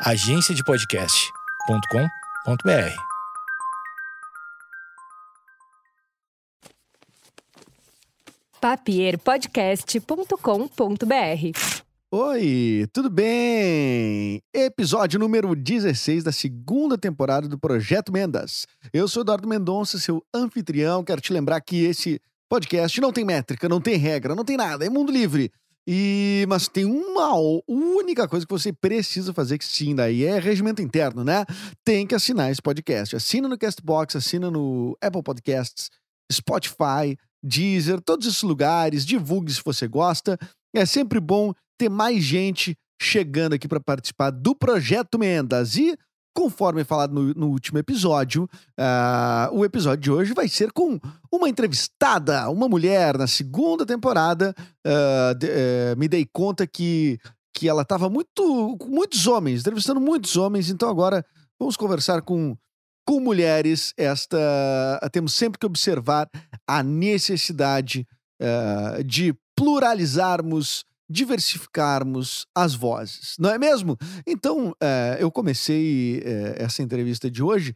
agenciadepodcast.com.br. papierpodcast.com.br. Oi, tudo bem? Episódio número 16 da segunda temporada do Projeto Mendas. Eu sou Eduardo Mendonça, seu anfitrião. Quero te lembrar que esse podcast não tem métrica, não tem regra, não tem nada, é mundo livre. E, mas tem uma única coisa que você precisa fazer, que sim, daí é regimento interno, né? Tem que assinar esse podcast. Assina no Castbox, assina no Apple Podcasts, Spotify, Deezer, todos esses lugares. Divulgue se você gosta. É sempre bom ter mais gente chegando aqui para participar do Projeto Mendas. E Conforme falado no, no último episódio, uh, o episódio de hoje vai ser com uma entrevistada, uma mulher na segunda temporada. Uh, de, uh, me dei conta que, que ela estava muito com muitos homens, entrevistando muitos homens, então agora vamos conversar com, com mulheres. Esta temos sempre que observar a necessidade de pluralizarmos diversificarmos as vozes, não é mesmo? Então, é, eu comecei é, essa entrevista de hoje.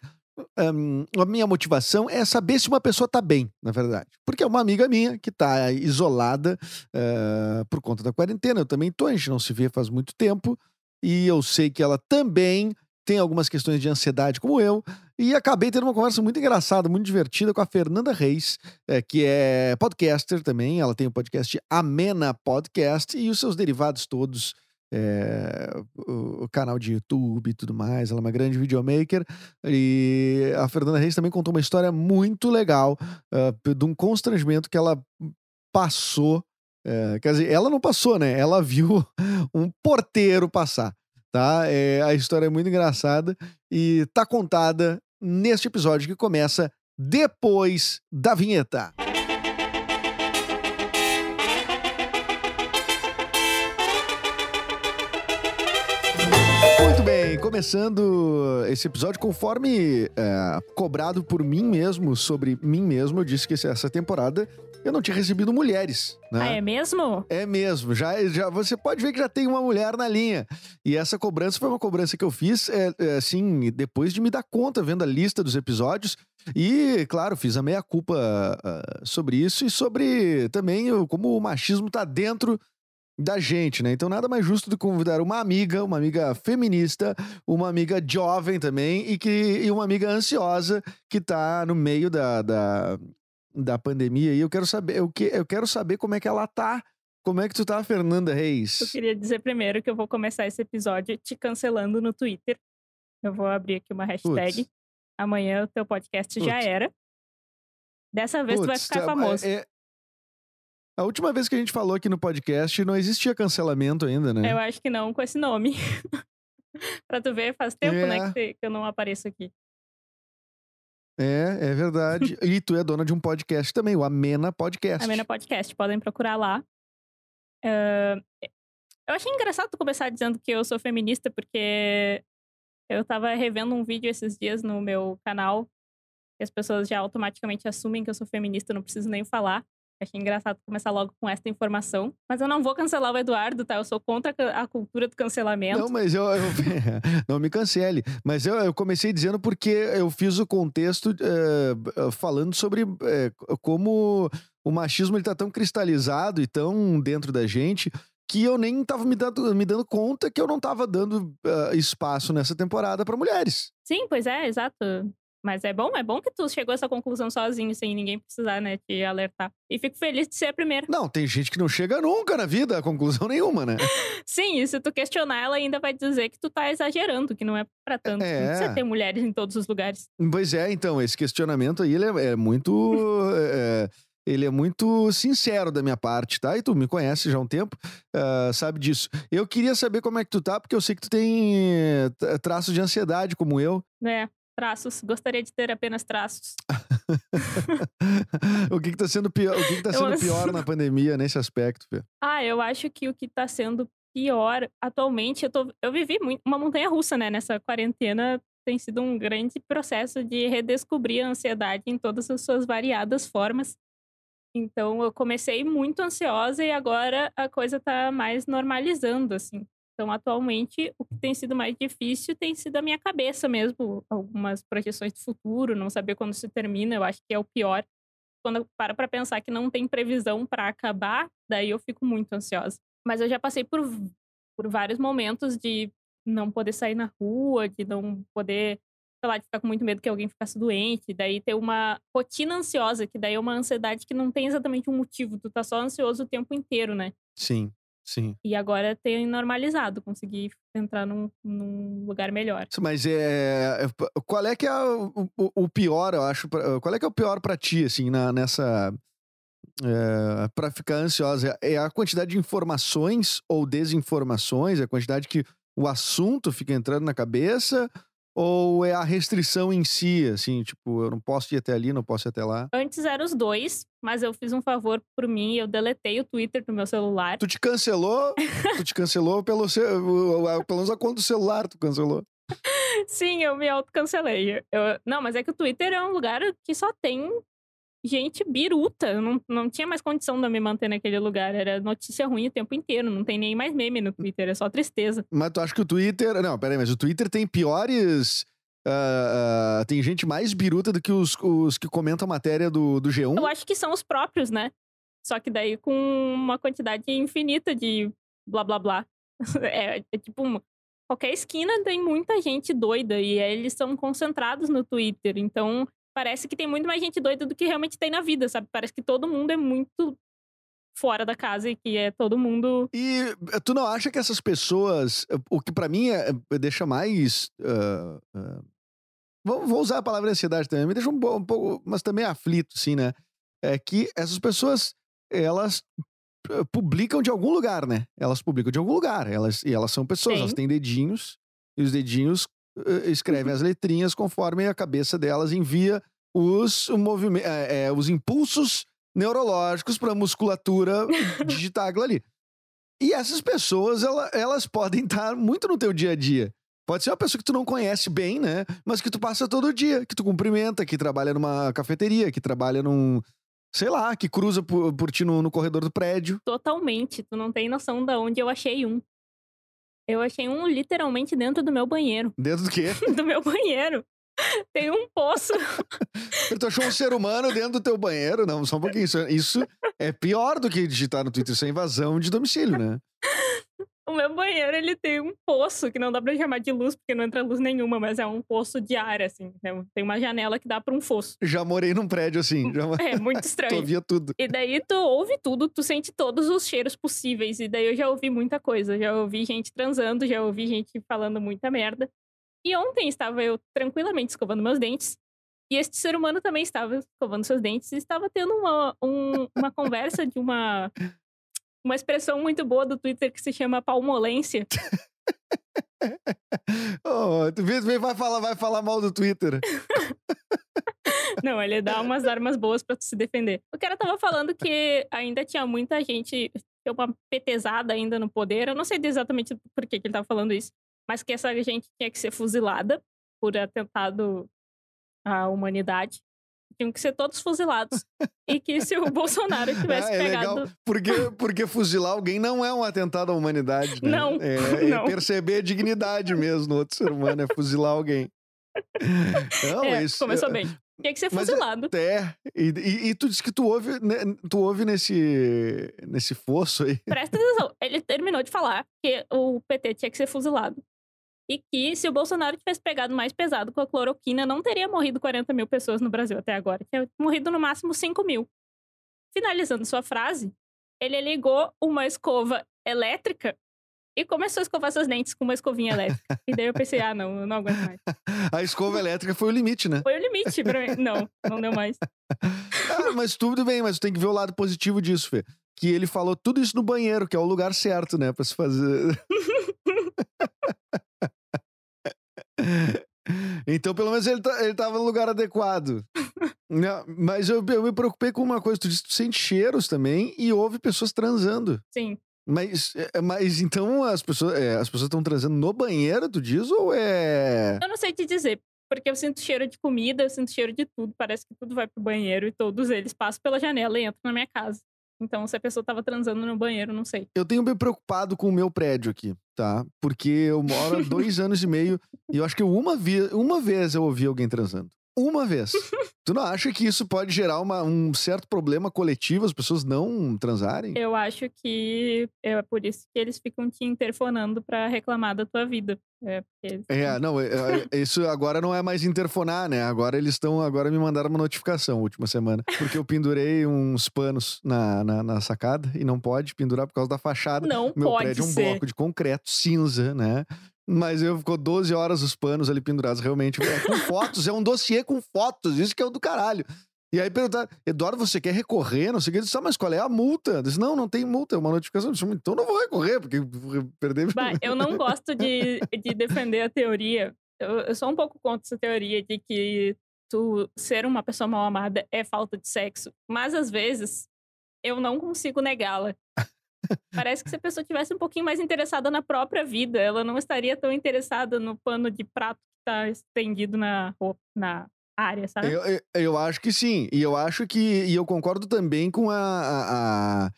Um, a minha motivação é saber se uma pessoa está bem, na verdade. Porque é uma amiga minha que está isolada uh, por conta da quarentena. Eu também estou, a gente não se vê faz muito tempo. E eu sei que ela também tem algumas questões de ansiedade, como eu, e acabei tendo uma conversa muito engraçada, muito divertida com a Fernanda Reis, é, que é podcaster também. Ela tem o podcast Amena Podcast e os seus derivados todos. É, o, canal de YouTube e tudo mais. Ela é uma grande videomaker. E a Fernanda Reis também contou uma história muito legal uh, de um constrangimento que ela passou. Uh, quer dizer, ela não passou, né? Ela viu um porteiro passar tá? É, a história é muito engraçada e tá contada neste episódio que começa depois da vinheta. Muito bem, começando esse episódio, conforme é, cobrado por mim mesmo, sobre mim mesmo, eu disse que essa temporada eu não tinha recebido mulheres. Né? Ah, é mesmo? É mesmo. Já, já, você pode ver que já tem uma mulher na linha. E essa cobrança foi uma cobrança que eu fiz, é, é, assim, depois de me dar conta, vendo a lista dos episódios. E, claro, fiz a meia-culpa uh, sobre isso e sobre também uh, como o machismo tá dentro da gente, né? Então nada mais justo do que convidar uma amiga, uma amiga feminista, uma amiga jovem também e que e uma amiga ansiosa que tá no meio da, da, da pandemia e eu quero saber, eu, que, eu quero saber como é que ela tá. Como é que tu tá, Fernanda Reis? Eu queria dizer primeiro que eu vou começar esse episódio te cancelando no Twitter. Eu vou abrir aqui uma hashtag. Puts. Amanhã o teu podcast Puts. já era. Dessa vez Puts, tu vai ficar tá, famoso. É, é... A última vez que a gente falou aqui no podcast não existia cancelamento ainda, né? Eu acho que não com esse nome. pra tu ver, faz tempo, né, é. né, que eu não apareço aqui. É, é verdade. e tu é dona de um podcast também, o Amena Podcast. Amena Podcast, podem procurar lá. Uh, eu achei engraçado tu começar dizendo que eu sou feminista, porque eu tava revendo um vídeo esses dias no meu canal, e as pessoas já automaticamente assumem que eu sou feminista, não preciso nem falar. Achei engraçado começar logo com esta informação. Mas eu não vou cancelar o Eduardo, tá? Eu sou contra a cultura do cancelamento. Não, mas eu. eu não me cancele. Mas eu, eu, comecei dizendo porque eu fiz o contexto uh, falando sobre uh, como o machismo ele tá tão cristalizado e tão dentro da gente que eu nem tava me dando, me dando conta que eu não tava dando uh, espaço nessa temporada para mulheres. Sim, pois é, exato. Mas é bom, é bom que tu chegou a essa conclusão sozinho, sem ninguém precisar, né, te alertar. E fico feliz de ser a primeira. Não, tem gente que não chega nunca na vida a conclusão nenhuma, né? Sim, e se tu questionar, ela ainda vai dizer que tu tá exagerando, que não é pra tanto. É. Não precisa ter mulheres em todos os lugares. Pois é, então, esse questionamento aí, ele é, é muito... é, ele é muito sincero da minha parte, tá? E tu me conhece já há um tempo, uh, sabe disso. Eu queria saber como é que tu tá, porque eu sei que tu tem eh, traços de ansiedade, como eu. É, traços. Gostaria de ter apenas traços. o que, está sendo pior? O que, que tá sendo eu... pior na pandemia nesse aspecto, Fê? Ah, eu acho que o que está sendo pior atualmente, eu, tô, eu vivi muito, uma montanha russa, né? Nessa quarentena tem sido um grande processo de redescobrir a ansiedade em todas as suas variadas formas. Então eu comecei muito ansiosa e agora a coisa tá mais normalizando, assim. Então, atualmente, o que tem sido mais difícil tem sido a minha cabeça mesmo. Algumas projeções do futuro, não saber quando se termina, eu acho que é o pior. Quando eu paro pra pensar que não tem previsão para acabar, daí eu fico muito ansiosa. Mas eu já passei por, por vários momentos de não poder sair na rua, de não poder, sei lá, de ficar com muito medo que alguém ficasse doente, daí ter uma rotina ansiosa, que daí é uma ansiedade que não tem exatamente um motivo, tu tá só ansioso o tempo inteiro, né? Sim, sim. E agora tem normalizado, consegui entrar num, num lugar melhor. Mas é, é- qual é que é o, o- o pior, eu acho, qual é que é o pior pra ti, assim, na, nessa... É, para ficar ansiosa, é a quantidade de informações ou desinformações, é a quantidade que o assunto fica entrando na cabeça, ou é a restrição em si, assim, tipo, eu não posso ir até ali, não posso ir até lá. Antes eram os dois, mas eu fiz um favor por mim, eu deletei o Twitter do meu celular. Tu te cancelou, tu te cancelou pelo, o- pelo menos a conta do celular, tu cancelou. Sim, eu me autocancelei. Eu... Não, mas é que o Twitter é um lugar que só tem gente biruta. Eu não, não tinha mais condição de eu me manter naquele lugar. Era notícia ruim o tempo inteiro. Não tem nem mais meme no Twitter, é só tristeza. Mas tu acha que o Twitter. Não, peraí, mas o Twitter tem piores. ah, ah, tem gente mais biruta do que os, os que comentam a matéria do, do G1? Eu acho que são os próprios, né? Só que daí com uma quantidade infinita de blá blá blá. É, é tipo, qualquer esquina tem muita gente doida e aí eles são concentrados no Twitter. Então parece que tem muito mais gente doida do que realmente tem na vida, sabe? Parece que todo mundo é muito fora da casa e que é todo mundo. E eh, tu não acha que essas pessoas. eh, O que pra mim é, deixa mais. ah, ah, vou, vou usar a palavra ansiedade também, me deixa um, um pouco. Mas também aflito, assim, né? É que essas pessoas. Elas publicam de algum lugar, né? Elas publicam de algum lugar. Elas, e elas são pessoas, Sim. elas têm dedinhos. E os dedinhos escrevem as letrinhas conforme a cabeça delas envia os, movime- eh, eh, os impulsos neurológicos para a musculatura digitar aquilo ali. E essas pessoas, ela- elas podem estar muito no teu dia a dia. Pode ser uma pessoa que tu não conhece bem, né? Mas que tu passa todo dia, que tu cumprimenta, que trabalha numa cafeteria, que trabalha num. Sei lá, que cruza por, por ti no, no corredor do prédio. Totalmente. Tu não tem noção de onde eu achei um. Eu achei um literalmente dentro do meu banheiro. Dentro do quê? Do meu banheiro. Tem um poço. tu achou um ser humano dentro do teu banheiro? Não, só um pouquinho. Isso, isso é pior do que digitar no Twitter. Isso é invasão de domicílio, né? O meu banheiro, ele tem um poço, que não dá pra chamar de luz, porque não entra luz nenhuma, mas é um poço de ar, assim. né? Tem uma janela que dá pra um fosso. Já morei num prédio assim. Já, É muito tu estranho. ouvia tudo. E daí tu ouve tudo, tu sente todos os cheiros possíveis. E daí eu já ouvi muita coisa. Já ouvi gente transando, já ouvi gente falando muita merda. E ontem estava eu tranquilamente escovando meus dentes. E este ser humano também estava escovando seus dentes e estava tendo uma, um- uma conversa de uma, uma expressão muito boa do Twitter que se chama palmolência. Oh, tu vai falar, vai falar mal do Twitter. Não, ele dá umas armas boas tu se defender. O cara tava falando que ainda tinha muita gente, tinha uma petezada ainda no poder. Eu não sei exatamente por que, que ele tava falando isso, mas que essa gente tinha que ser fuzilada por atentado à humanidade. Tinham que ser todos fuzilados. e que se o Bolsonaro tivesse Ah, é pegado. legal, porque, porque fuzilar alguém não é um atentado à humanidade, né? Não, É, é não. perceber a dignidade mesmo no outro ser humano, é fuzilar alguém. Não, É, isso, começou bem. Tinha que ser Mas é- fuzilado. É, e, e, e tu disse que tu ouve, né, tu ouve nesse, nesse fosso aí. Presta atenção. Ele terminou de falar que o PT tinha que ser fuzilado. E que se o Bolsonaro tivesse pegado mais pesado com a cloroquina, não teria morrido 40 mil pessoas no Brasil até agora. Tinha morrido no máximo 5 mil. Finalizando sua frase, ele ligou uma escova elétrica e começou a escovar seus dentes com uma escovinha elétrica. e daí eu pensei, ah, não, eu não aguento mais. A escova elétrica foi o limite, né? Foi o limite pra mim. Não, não deu mais. Ah, mas tudo bem, mas tem que ver o lado positivo disso, Fê. Que ele falou tudo isso no banheiro, que é o lugar certo, né, pra se fazer. Então, pelo menos ele, tá, ele tava no lugar adequado. Não, mas eu, eu me preocupei com uma coisa. Tu disse que tu sente cheiros também e ouve pessoas transando. Sim. Mas, é, mas então as pessoas é, as pessoas estão transando no banheiro, tu diz? Ou é. Eu não sei te dizer, porque eu sinto cheiro de comida, eu sinto cheiro de tudo. Parece que tudo vai pro banheiro e todos eles passam pela janela e entram na minha casa. Então, se a pessoa tava transando no banheiro, não sei. Eu tenho me preocupado com o meu prédio aqui tá? Porque eu moro há dois anos e meio e eu acho que uma, vi uma vez eu ouvi alguém transando. Uma vez. tu não acha que isso pode gerar uma, um certo problema coletivo, as pessoas não transarem? Eu acho que é por isso que eles ficam te interfonando pra reclamar da tua vida. É, porque eles É, não, é, é, isso agora não é mais interfonar, né? Agora eles estão. Agora me mandaram uma notificação última semana. Porque eu pendurei uns panos na, na, na sacada e não pode pendurar por causa da fachada. Não Meu pode prédio é um bloco de concreto cinza, né? Mas eu ficou 12 horas os panos ali pendurados, realmente. É com fotos, é um dossiê com fotos, isso que é o do caralho. E aí perguntaram, Eduardo, você quer recorrer? Não sei o que. Eu disse, ah, mas qual é a multa? Eu disse, não, não tem multa, é uma notificação. Eu disse, então não vou recorrer, porque perder. Bah, eu não gosto de, de defender a teoria. Eu, eu sou um pouco contra essa teoria de que tu ser uma pessoa mal amada é falta de sexo. Mas às vezes eu não consigo negá-la. Parece que se a pessoa tivesse um pouquinho mais interessada na própria vida, ela não estaria tão interessada no pano de prato que tá estendido na na área, sabe? Eu, eu, eu acho que sim. E eu acho que. E eu concordo também com a. a, a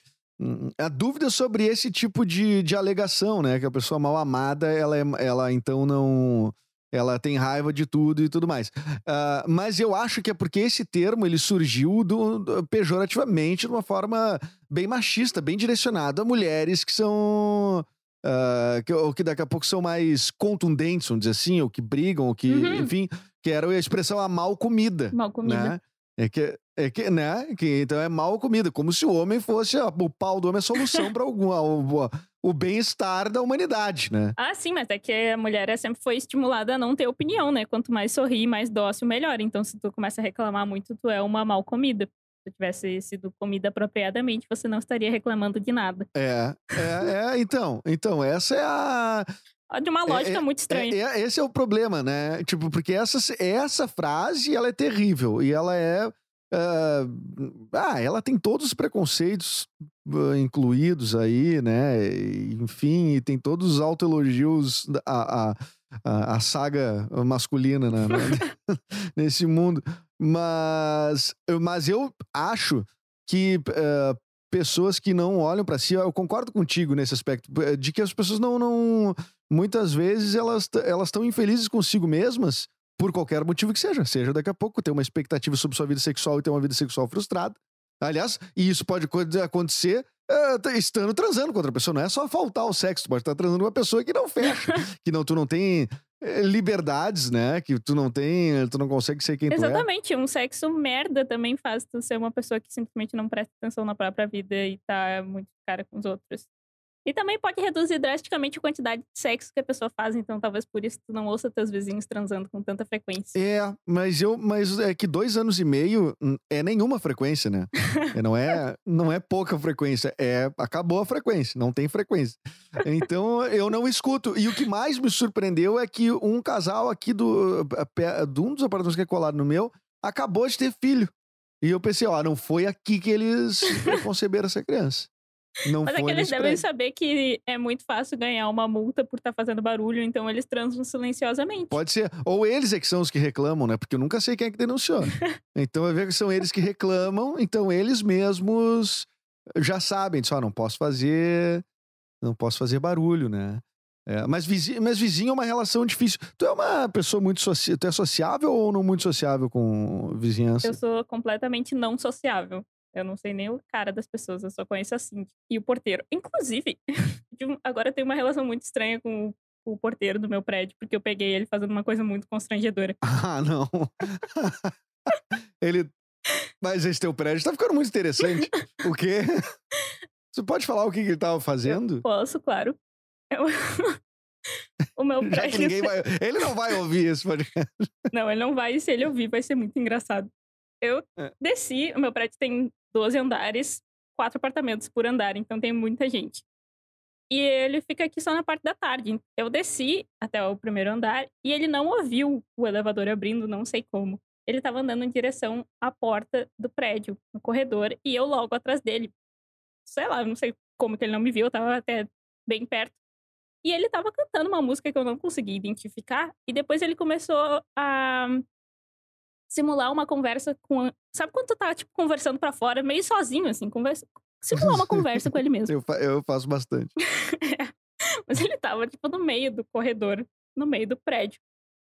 a dúvida sobre esse tipo de, de alegação, né? Que a pessoa mal amada, ela, é, ela então não. Ela tem raiva de tudo e tudo mais. Ah, mas eu acho que é porque esse termo ele surgiu do, do- pejorativamente de uma forma bem machista, bem direcionado a mulheres que são. ah, que, ou que daqui a pouco são mais contundentes, vamos dizer assim, ou que brigam, ou que, Uhum. enfim, que era a expressão a mal comida Mal comida. né? É que, é que, né? Que, então é mal comida, como se o homem fosse o pau do homem a solução para algum o, o bem-estar da humanidade, né? Ah, sim, mas é que a mulher é- sempre foi estimulada a não ter opinião, né? Quanto mais sorrir, mais dócil, melhor. Então, se tu começa a reclamar muito, tu é uma mal comida. Se tu tivesse sido comida apropriadamente, você não estaria reclamando de nada. É, é, é, então, então essa é a De uma É, lógica é, muito estranha. É, é- esse é o problema, né? Tipo, porque essa, essa frase, ela é terrível. E ela é... ah, ah, ela tem todos os preconceitos ah, incluídos aí, né? E, enfim, e tem todos os autoelogios a, a, a, saga masculina né? nesse mundo. Mas, mas eu acho que ah, pessoas que não olham pra si, eu concordo contigo nesse aspecto, eh, de que as pessoas não, não muitas vezes elas elas estão infelizes consigo mesmas por qualquer motivo que seja. Seja daqui a pouco ter uma expectativa sobre sua vida sexual e ter uma vida sexual frustrada. Aliás, e isso pode co- acontecer eh, t- estando transando com outra pessoa. Não é só faltar o sexo, tu pode estar transando com uma pessoa que não fecha, que não, tu não tem eh, liberdades, né? Que tu não tem, tu não consegue ser quem tu é. Exatamente, um sexo merda também faz tu ser uma pessoa que simplesmente não presta atenção na própria vida e tá muito cara com os outros. E também pode reduzir drasticamente a quantidade de sexo que a pessoa faz, então talvez por isso tu não ouça teus vizinhos transando com tanta frequência. É, mas eu, mas é que dois anos e meio é nenhuma frequência, né? Não é, não é pouca frequência, é acabou a frequência, não tem frequência. Então eu não escuto. E o que mais me surpreendeu é que um casal aqui do, pé- de um dos apartamentos que é colado no meu acabou de ter filho. E eu pensei, ó, não foi aqui que eles conceberam essa criança. Não Mas é que eles nesse devem saber que é muito fácil ganhar uma multa por estar fazendo barulho, então eles transam silenciosamente. Pode ser. Ou eles é que são os que reclamam, né? Porque eu nunca sei quem é que denunciou. então vai ver que são eles que reclamam, então eles mesmos já sabem, só não posso fazer, não posso fazer barulho, né? É, mas, vizinho, mas vizinho é uma relação difícil. Tu é uma pessoa muito soci... tu é sociável ou não muito sociável com vizinhança? Eu sou completamente não sociável. Eu não sei nem o cara das pessoas, eu só conheço a Cindy e o porteiro. Inclusive, agora eu tenho uma relação muito estranha com o, porteiro do meu prédio, porque eu peguei ele fazendo uma coisa muito constrangedora. Ah, não. Ele. Mas esse teu prédio tá ficando muito interessante. o quê? Você pode falar o que, que ele tava fazendo? Posso, claro. Eu- o meu Já que prédio. ninguém vai. Ele não vai ouvir esse podcast. Não, ele não vai. e Se ele ouvir, vai ser muito engraçado. Eu É. desci, o meu prédio tem 12 andares, quatro apartamentos por andar, então tem muita gente. E ele fica aqui só na parte da tarde. Eu desci até o primeiro andar e ele não ouviu o elevador abrindo, não sei como. Ele estava andando em direção à porta do prédio, no corredor, e eu logo atrás dele. Sei lá, não sei como que ele não me viu, eu tava até bem perto. E ele tava cantando uma música que eu não consegui identificar. E depois ele começou a simular uma conversa com. Sabe quando tu tá, tipo, conversando pra fora, meio sozinho, assim, conversa. Simular uma conversa com ele mesmo. Eu, fa- eu faço bastante. Mas ele tava, tipo, no meio do corredor, no meio do prédio,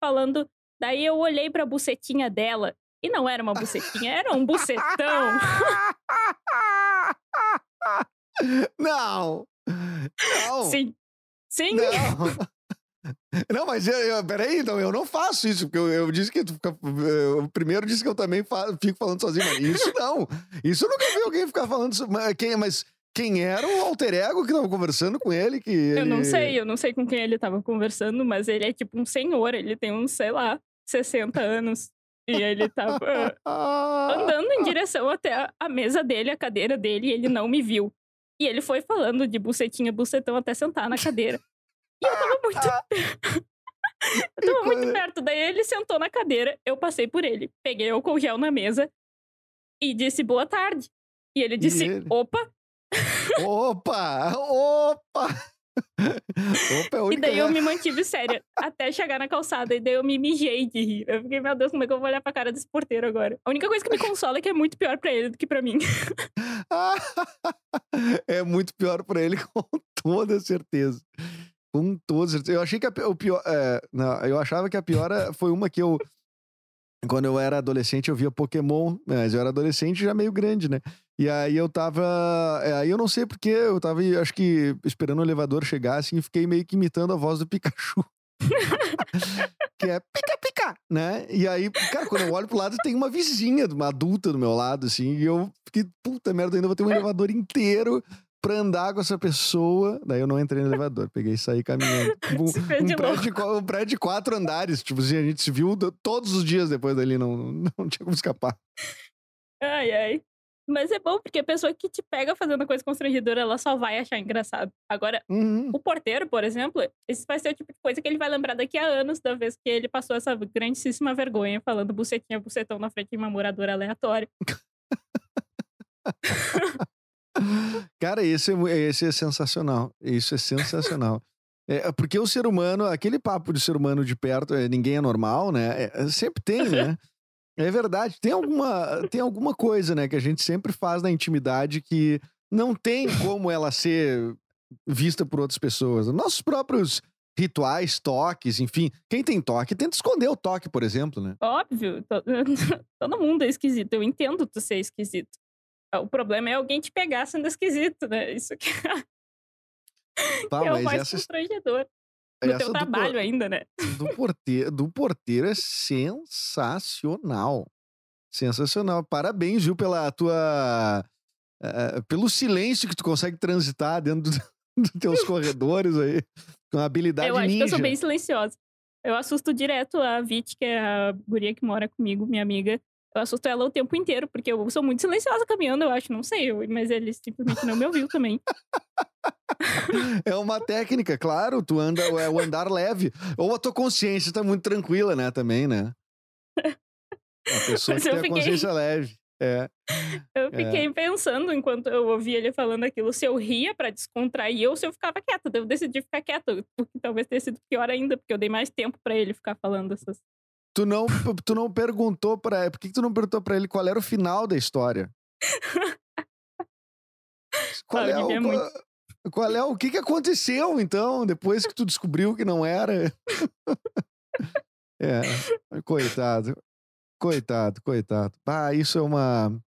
falando. Daí eu olhei pra bucetinha dela e não era uma bucetinha, era um bucetão. Não! Não! Sim. Sim. Não! Não, mas eu, eu, peraí, então, eu não faço isso, porque eu, eu disse que tu fica. Eu primeiro disse que eu também fa, fico falando sozinho, mas isso não. Isso eu nunca vi alguém ficar falando. Mas quem, mas quem era o alter ego que tava conversando com ele? Que ele... Eu não sei, eu não sei com quem ele tava conversando, mas ele é tipo um senhor, ele tem uns, sei lá, 60 anos. E ele tava andando em direção até a mesa dele, a cadeira dele, e ele não me viu. E ele foi falando de bucetinha, bucetão até sentar na cadeira. E eu tava muito. eu tava muito perto. Daí ele sentou na cadeira, eu passei por ele, peguei álcool gel na mesa e disse boa tarde. E ele disse: ele? opa. Opa! Opa! Opa, é E daí eu me mantive séria até chegar na calçada. E daí eu me mijei de rir. Eu fiquei, meu Deus, como é que eu vou olhar pra cara desse porteiro agora? A única coisa que me consola é que é muito pior pra ele do que pra mim. é muito pior pra ele, com toda certeza. Com certeza. Eu achei que a, o pior. É, não, eu achava que a pior é, foi uma que eu. Quando eu era adolescente, eu via Pokémon, mas eu era adolescente já meio grande, né? E aí eu tava. é, Aí eu não sei porque, eu tava, acho que, esperando o elevador chegar, assim, e fiquei meio que imitando a voz do Pikachu. que é pica, pica, né? E aí, cara, quando eu olho pro lado, tem uma vizinha, uma adulta do meu lado, assim, e eu fiquei, puta merda, ainda vou ter um elevador inteiro pra andar com essa pessoa. Daí eu não entrei no elevador, peguei e saí caminhando. Um, de prédio um prédio de quatro andares, tipo assim, a gente se viu do- todos os dias depois dali, não, não tinha como escapar. Ai, ai. Mas é bom, porque a pessoa que te pega fazendo coisa constrangedora, ela só vai achar engraçado. Agora, Uhum. o porteiro, por exemplo, esse vai ser o tipo de coisa que ele vai lembrar daqui a anos da vez que ele passou essa grandíssima vergonha falando bucetinha, bucetão na frente de uma moradora aleatória. Cara, esse é, esse é sensacional. Isso é sensacional. É, porque o ser humano, aquele papo de ser humano de perto, é, ninguém é normal, né? É, é, sempre tem, né? É verdade. Tem alguma, tem alguma coisa, né, que a gente sempre faz na intimidade que não tem como ela ser vista por outras pessoas. Nossos próprios rituais, toques, enfim. Quem tem toque tenta esconder o toque, por exemplo, né? Óbvio, to- todo mundo é esquisito. Eu entendo tu ser esquisito. O problema é alguém te pegar sendo esquisito, né? Isso que Tá, é o mais essa, constrangedor. No essa teu do por- trabalho ainda, né? do porteiro, do porteiro é sensacional. Sensacional. Parabéns, viu, pela tua. eh, pelo silêncio que tu consegue transitar dentro do- dos teus corredores aí. Com habilidade eu acho ninja. que eu sou bem silenciosa. Eu assusto direto a Vit, que é a guria que mora comigo, minha amiga. Eu assusto ela o tempo inteiro, porque eu sou muito silenciosa caminhando, eu acho. Não sei, eu- mas ele simplesmente não me ouviu também. É uma técnica, claro. Tu anda, é o andar leve. Ou a tua consciência tá muito tranquila, né? Também, né? A pessoa Mas que tem a fiquei- consciência leve. É. Eu fiquei pensando enquanto eu ouvia ele falando aquilo, se eu ria pra descontrair ou se eu ficava quieta. Eu decidi ficar quieta, o que talvez tenha sido pior ainda, porque eu dei mais tempo pra ele ficar falando essas. Tu não, tu não perguntou pra. Por que, que tu não perguntou pra ele qual era o final da história? Qual Ah, eu é, o, qual, qual é o que, que aconteceu, então, depois que tu descobriu que não era? é, coitado. Coitado, coitado. Ah, isso é uma.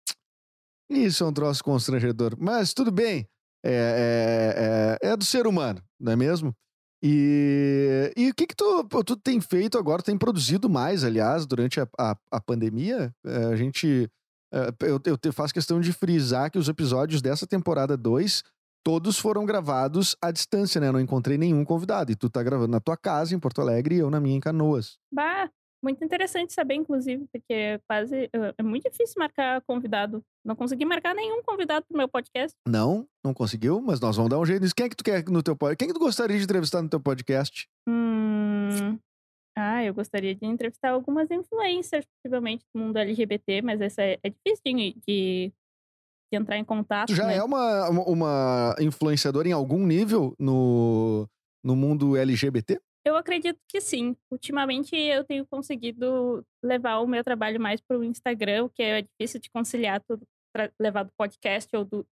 Isso é um troço constrangedor. Mas tudo bem. É, é, é, é do ser humano, não é mesmo? E, e o que que tu, tu tem feito agora? Tem produzido mais, aliás, durante a, a, a pandemia? É, a gente... é, eu, eu faço questão de frisar que os episódios dessa temporada 2, todos foram gravados à distância, né? Eu não encontrei nenhum convidado. E tu tá gravando na tua casa, em Porto Alegre, e eu na minha, em Canoas. Bah, muito interessante saber, inclusive, porque é quase. É é muito difícil marcar convidado. Não consegui marcar nenhum convidado pro meu podcast. Não, não conseguiu, mas nós vamos dar um jeito nisso. Quem é que tu quer no teu podcast? Quem é que tu gostaria de entrevistar no teu podcast? Hum. Ah, eu gostaria de entrevistar algumas influencers, possivelmente do mundo LGBT, mas essa é, é difícil de, de, de entrar em contato. Tu já né? é uma, uma- uma influenciadora em algum nível no, no mundo LGBT? Eu acredito que sim. Ultimamente eu tenho conseguido levar o meu trabalho mais para o Instagram, o que é difícil de conciliar tudo, levar do podcast ou do,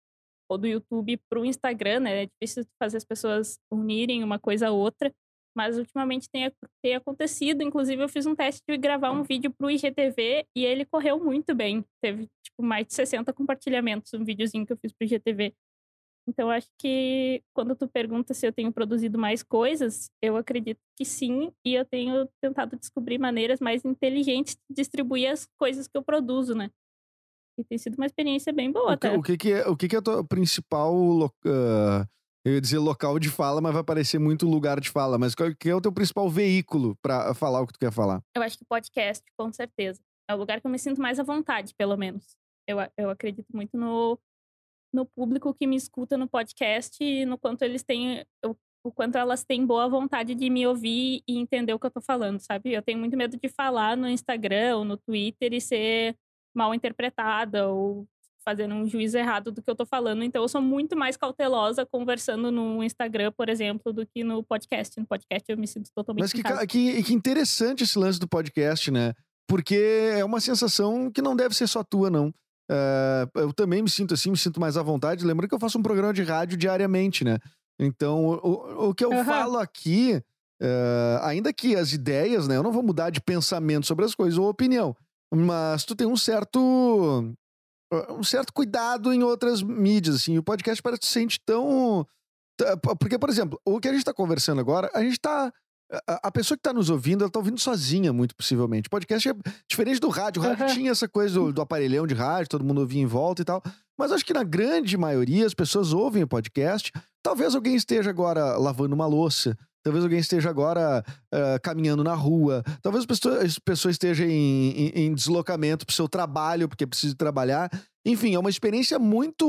ou do YouTube para o Instagram, né? É difícil fazer as pessoas unirem uma coisa a outra, mas ultimamente tem, tem acontecido. Inclusive, eu fiz um teste de gravar um vídeo para o IGTV e ele correu muito bem. Teve tipo mais de 60 compartilhamentos, um videozinho que eu fiz para o IGTV. Então, acho que quando tu pergunta se eu tenho produzido mais coisas, eu acredito que sim, e eu tenho tentado descobrir maneiras mais inteligentes de distribuir as coisas que eu produzo, né? E tem sido uma experiência bem boa, até. O que, que é o que, que é a tua principal ah, eu ia dizer local de fala, mas vai parecer muito lugar de fala. Mas qual que é o teu principal veículo pra falar o que tu quer falar? Eu acho que podcast, com certeza. É o lugar que eu me sinto mais à vontade, pelo menos. Eu, eu acredito muito no, no público que me escuta no podcast e no quanto eles têm. O, o quanto elas têm boa vontade de me ouvir e entender o que eu tô falando, sabe? Eu tenho muito medo de falar no Instagram ou no Twitter e ser mal interpretada ou fazendo um juízo errado do que eu tô falando. Então, eu sou muito mais cautelosa conversando no Instagram, por exemplo, do que no podcast. No podcast, eu me sinto totalmente Mas que, que, que interessante esse lance do podcast, né? Porque é uma sensação que não deve ser só tua, não. É, eu também me sinto assim, me sinto mais à vontade. Lembrando que eu faço um programa de rádio diariamente, né? Então, o, o que eu Aham. falo aqui, é, ainda que as ideias, né? Eu não vou mudar de pensamento sobre as coisas ou opinião. Mas tu tem um certo um certo cuidado em outras mídias, assim. O podcast parece que se sente tão. Porque, por exemplo, o que a gente tá conversando agora, a gente tá. A, a pessoa que tá nos ouvindo, ela tá ouvindo sozinha, muito possivelmente. Podcast é diferente do rádio. O rádio tinha essa coisa do, do aparelhão de rádio, todo mundo ouvia em volta e tal. Mas acho que na grande maioria as pessoas ouvem o podcast. Talvez alguém esteja agora lavando uma louça. Talvez alguém esteja agora ah, caminhando na rua. Talvez as pessoas, as pessoas estejam em, em- em deslocamento pro seu trabalho, porque precisa trabalhar. Enfim, é uma experiência muito,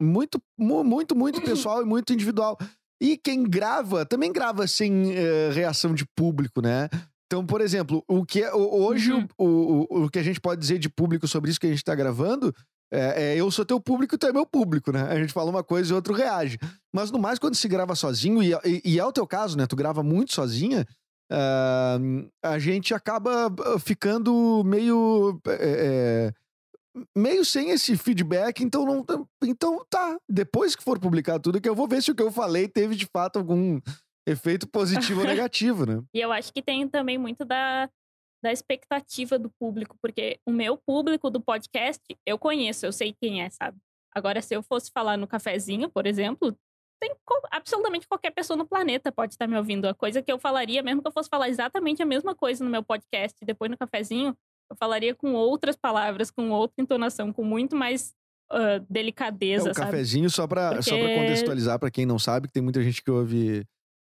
muito, mu- muito, muito pessoal e muito individual. E quem grava também grava sem eh, reação de público, né? Então, por exemplo, o que é, hoje Uhum. o, o, o que a gente pode dizer de público sobre isso que a gente tá gravando é, é eu sou teu público e tu é meu público, né? A gente fala uma coisa e o outro reage. Mas no mais, quando se grava sozinho, e, e, e é o teu caso, né? Tu grava muito sozinha, ah, a gente acaba ah, ficando meio. é, é, meio sem esse feedback, então não. Então tá. Depois que for publicar tudo, que eu vou ver se o que eu falei teve de fato algum efeito positivo ou negativo, né? E eu acho que tem também muito da, da expectativa do público, porque o meu público do podcast eu conheço, eu sei quem é, sabe? Agora, se eu fosse falar no cafezinho, por exemplo, tem absolutamente qualquer pessoa no planeta pode estar me ouvindo. A coisa que eu falaria, mesmo que eu fosse falar exatamente a mesma coisa no meu podcast, depois no cafezinho, eu falaria com outras palavras, com outra entonação, com muito mais É delicadeza, o sabe? cafezinho, só pra, só pra Porque- contextualizar, pra quem não sabe, que tem muita gente que ouve.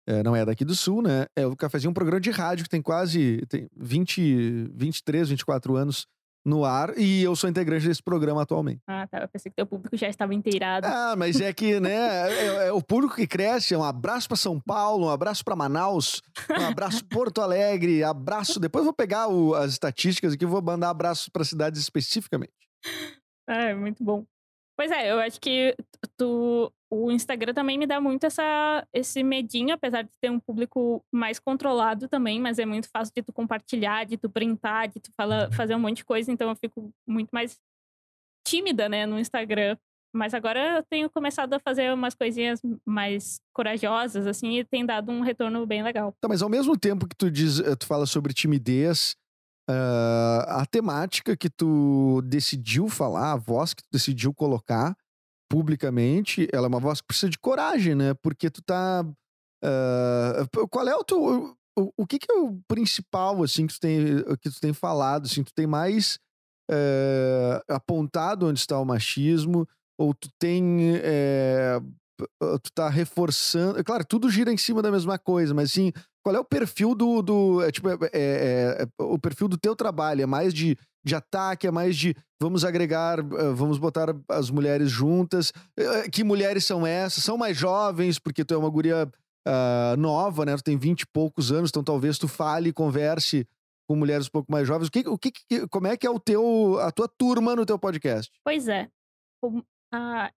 é, não é daqui do sul, né? É o cafezinho é um programa de rádio que tem quase tem 20, 23, 24 anos no ar e eu sou integrante desse programa atualmente. Ah, tá. Eu pensei que teu público já estava inteirado. Ah, mas é que, né, é, é o público que cresce. Um abraço pra São Paulo, um abraço pra Manaus, um abraço Porto Alegre, abraço. Depois vou pegar o- as estatísticas aqui e vou mandar abraços pra cidades especificamente. É, muito bom. Pois é, eu acho que tu, o Instagram também me dá muito essa, esse medinho, apesar de ter um público mais controlado também, mas é muito fácil de tu compartilhar, de tu printar, de tu fala, fazer um monte de coisa, então eu fico muito mais tímida, né, no Instagram. Mas agora eu tenho começado a fazer umas coisinhas mais corajosas, assim, e tem dado um retorno bem legal. Tá, mas ao mesmo tempo que tu diz, eh, tu fala sobre timidez, ah, a temática que tu decidiu falar, a voz que tu decidiu colocar publicamente, ela é uma voz que precisa de coragem, né? Porque tu tá. ah, qual é o teu. O, o que, que é o principal, assim, que tu tem, que tu tem falado? Assim, tu tem mais eh, apontado onde está o machismo? Ou tu tem. eh, tu tá reforçando. Claro, tudo gira em cima da mesma coisa, mas assim, qual é o perfil do. do é, tipo, é, é- é- o perfil do teu trabalho? É mais de, de ataque, é mais de vamos agregar, eh, vamos botar as mulheres juntas. Eh, Que mulheres são essas? São mais jovens, porque tu é uma guria ah, nova, né? Tu tem 20 e poucos anos, então talvez tu fale e converse com mulheres um pouco mais jovens. O que, o que, como é que é o teu, a tua turma no teu podcast? Pois é. O- ah,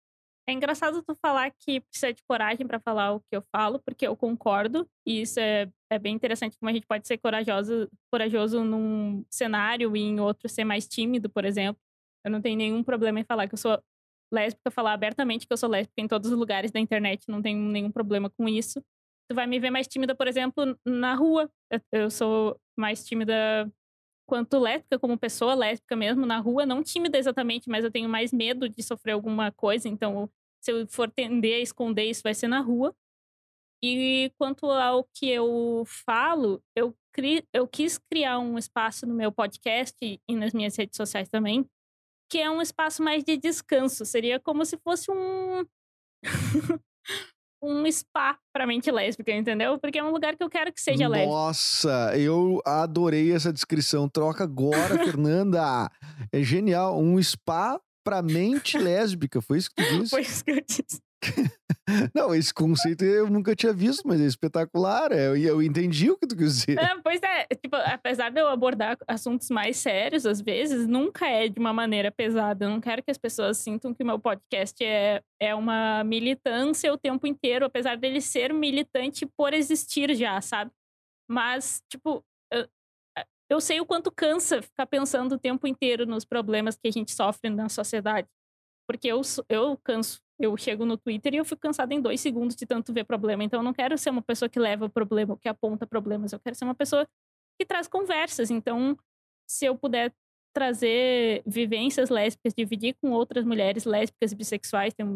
é engraçado tu falar que precisa de coragem para falar o que eu falo, porque eu concordo, e isso é, é bem interessante como a gente pode ser corajoso, corajoso num cenário e em outro ser mais tímido, por exemplo. Eu não tenho nenhum problema em falar que eu sou lésbica, falar abertamente que eu sou lésbica em todos os lugares da internet, não tenho nenhum problema com isso. Tu vai me ver mais tímida, por exemplo, na rua. Eu sou mais tímida quanto lésbica, como pessoa lésbica mesmo, na rua. Não tímida exatamente, mas eu tenho mais medo de sofrer alguma coisa. Então, se eu for tender a esconder isso, vai ser na rua. E quanto ao que eu falo, eu, cri, eu quis criar um espaço no meu podcast e nas minhas redes sociais também, que é um espaço mais de descanso. Seria como se fosse um. um spa pra mente lésbica, entendeu? Porque é um lugar que eu quero que seja Nossa, lésbico. Nossa, eu adorei essa descrição. Troca agora, Fernanda. É genial. Um spa pra mente lésbica. Foi isso que tu disse? Foi isso que eu disse. Não, esse conceito eu nunca tinha visto, mas é espetacular. Eu, eu entendi o que tu quis dizer. É, pois é, tipo, apesar de eu abordar assuntos mais sérios, às vezes, nunca é de uma maneira pesada. Eu não quero que as pessoas sintam que o meu podcast é, é uma militância o tempo inteiro, apesar dele ser militante por existir já, sabe? Mas, tipo, eu, eu sei o quanto cansa ficar pensando o tempo inteiro nos problemas que a gente sofre na sociedade. Porque eu, eu canso eu chego no Twitter e eu fico cansada em dois segundos de tanto ver problema. Então, eu não quero ser uma pessoa que leva o problema, que aponta problemas. Eu quero ser uma pessoa que traz conversas. Então, se eu puder trazer vivências lésbicas, dividir com outras mulheres lésbicas e bissexuais, tem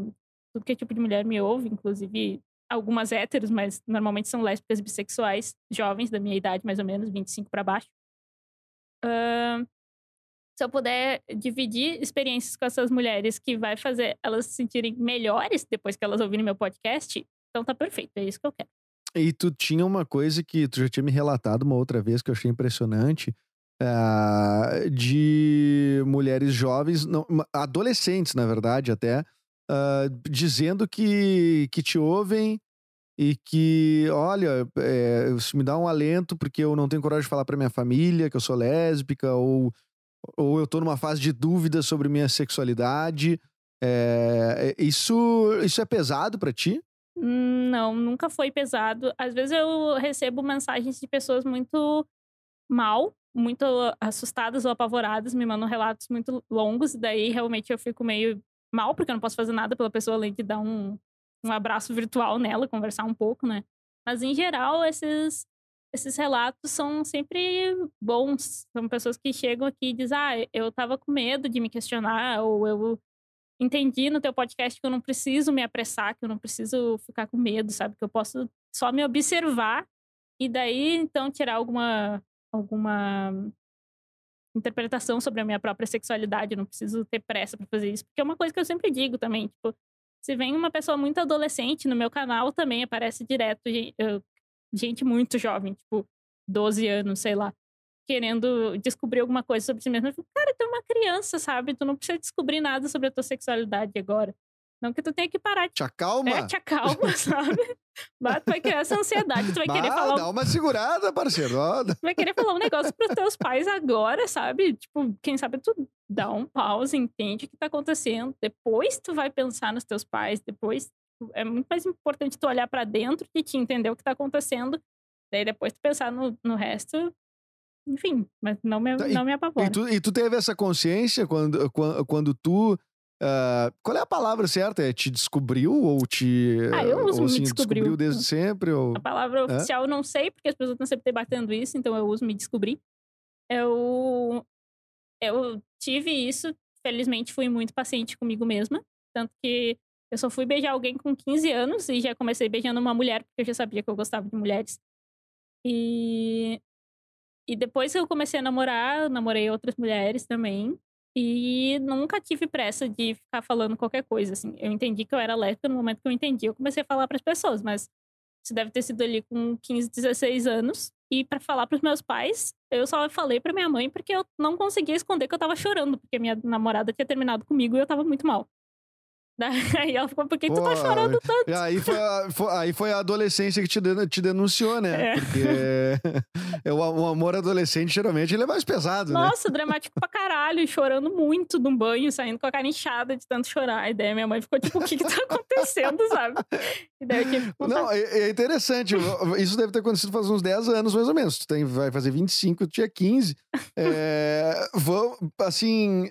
tudo que é tipo de mulher me ouve, inclusive algumas héteros, mas normalmente são lésbicas e bissexuais, jovens da minha idade, mais ou menos, 25 para baixo. Uh, se eu puder dividir experiências com essas mulheres que vai fazer elas se sentirem melhores depois que elas ouvirem meu podcast, então tá perfeito, é isso que eu quero. E tu tinha uma coisa que tu já tinha me relatado uma outra vez que eu achei impressionante, uh, de mulheres jovens, não, adolescentes, na verdade, até, uh, dizendo que, que te ouvem e que, olha, é, isso me dá um alento porque eu não tenho coragem de falar para minha família que eu sou lésbica ou ou eu tô numa fase de dúvida sobre minha sexualidade. É, isso, isso é pesado para ti? Não, nunca foi pesado. Às vezes eu recebo mensagens de pessoas muito mal, muito assustadas ou apavoradas, me mandam relatos muito longos, e daí realmente eu fico meio mal, porque eu não posso fazer nada pela pessoa além de dar um, um abraço virtual nela, conversar um pouco, né? Mas em geral, esses esses relatos são sempre bons. São pessoas que chegam aqui e dizem: Ah, eu tava com medo de me questionar, ou eu entendi no teu podcast que eu não preciso me apressar, que eu não preciso ficar com medo, sabe? Que eu posso só me observar e daí então tirar alguma alguma interpretação sobre a minha própria sexualidade, eu não preciso ter pressa para fazer isso, porque é uma coisa que eu sempre digo também, tipo, se vem uma pessoa muito adolescente no meu canal também aparece direto gente muito jovem, tipo 12 anos, sei lá, querendo descobrir alguma coisa sobre si mesmo. Cara, tu é uma criança, sabe? Tu não precisa descobrir nada sobre a tua sexualidade agora. Não que tu tenha que parar. Te acalma. É, te acalma, sabe? Mas tu vai criar essa ansiedade, tu vai bah, querer falar... Dá uma segurada, parceiro. tu vai querer falar um negócio pros teus pais agora, sabe? Tipo, quem sabe tu dá um pause, entende o que tá acontecendo. Depois tu vai pensar nos teus pais, depois é muito mais importante tu olhar para dentro de te entender o que tá acontecendo. Daí depois tu pensar no, no resto. Enfim, mas não me, tá, não me apavora. E tu, e tu teve essa consciência quando, quando, quando tu. Uh, qual é a palavra certa? É te descobriu ou te. Ah, eu uso ou, assim, me descobriu. descobriu desde sempre? Ou... A palavra oficial eu não sei, porque as pessoas estão sempre debatendo isso, então eu uso me descobrir. Eu. Eu tive isso, felizmente fui muito paciente comigo mesma. Tanto que eu só fui beijar alguém com 15 anos e já comecei beijando uma mulher, porque eu já sabia que eu gostava de mulheres. E, e depois que eu comecei a namorar, eu namorei outras mulheres também. E nunca tive pressa de ficar falando qualquer coisa, assim. Eu entendi que eu era lésbica no momento que eu entendi, eu comecei a falar para as pessoas, mas isso deve ter sido ali com 15, 16 anos. E para falar para os meus pais, eu só falei para minha mãe porque eu não conseguia esconder que eu tava chorando, porque minha namorada tinha terminado comigo e eu tava muito mal. Aí ela ficou, por que tu tá chorando tanto? Aí foi, a, foi, aí foi a adolescência que te, te denunciou, né? É. Porque é, o, o, amor adolescente, geralmente, ele é mais pesado, Nossa, né? Nossa, dramático pra caralho, chorando muito num banho, saindo com a cara inchada de tanto chorar. E daí minha mãe ficou tipo, o que que tá acontecendo, sabe? E daí eu tive Não, é, é, interessante. Isso deve ter acontecido faz uns 10 anos, mais ou menos. Tu tem, vai fazer 25, tu tinha 15. É, vou, assim,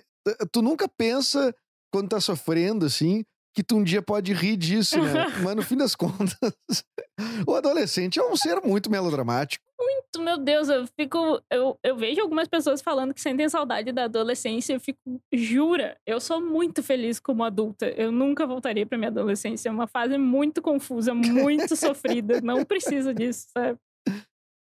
tu nunca pensa quando tá sofrendo, assim, que tu um dia pode rir disso, né? Mas no fim das contas, o adolescente é um ser muito melodramático. Muito, meu Deus, eu fico. Eu, eu vejo algumas pessoas falando que sentem saudade da adolescência. Eu fico, jura, eu sou muito feliz como adulta. Eu nunca voltaria pra minha adolescência. É uma fase muito confusa, muito sofrida. Não preciso disso, sabe?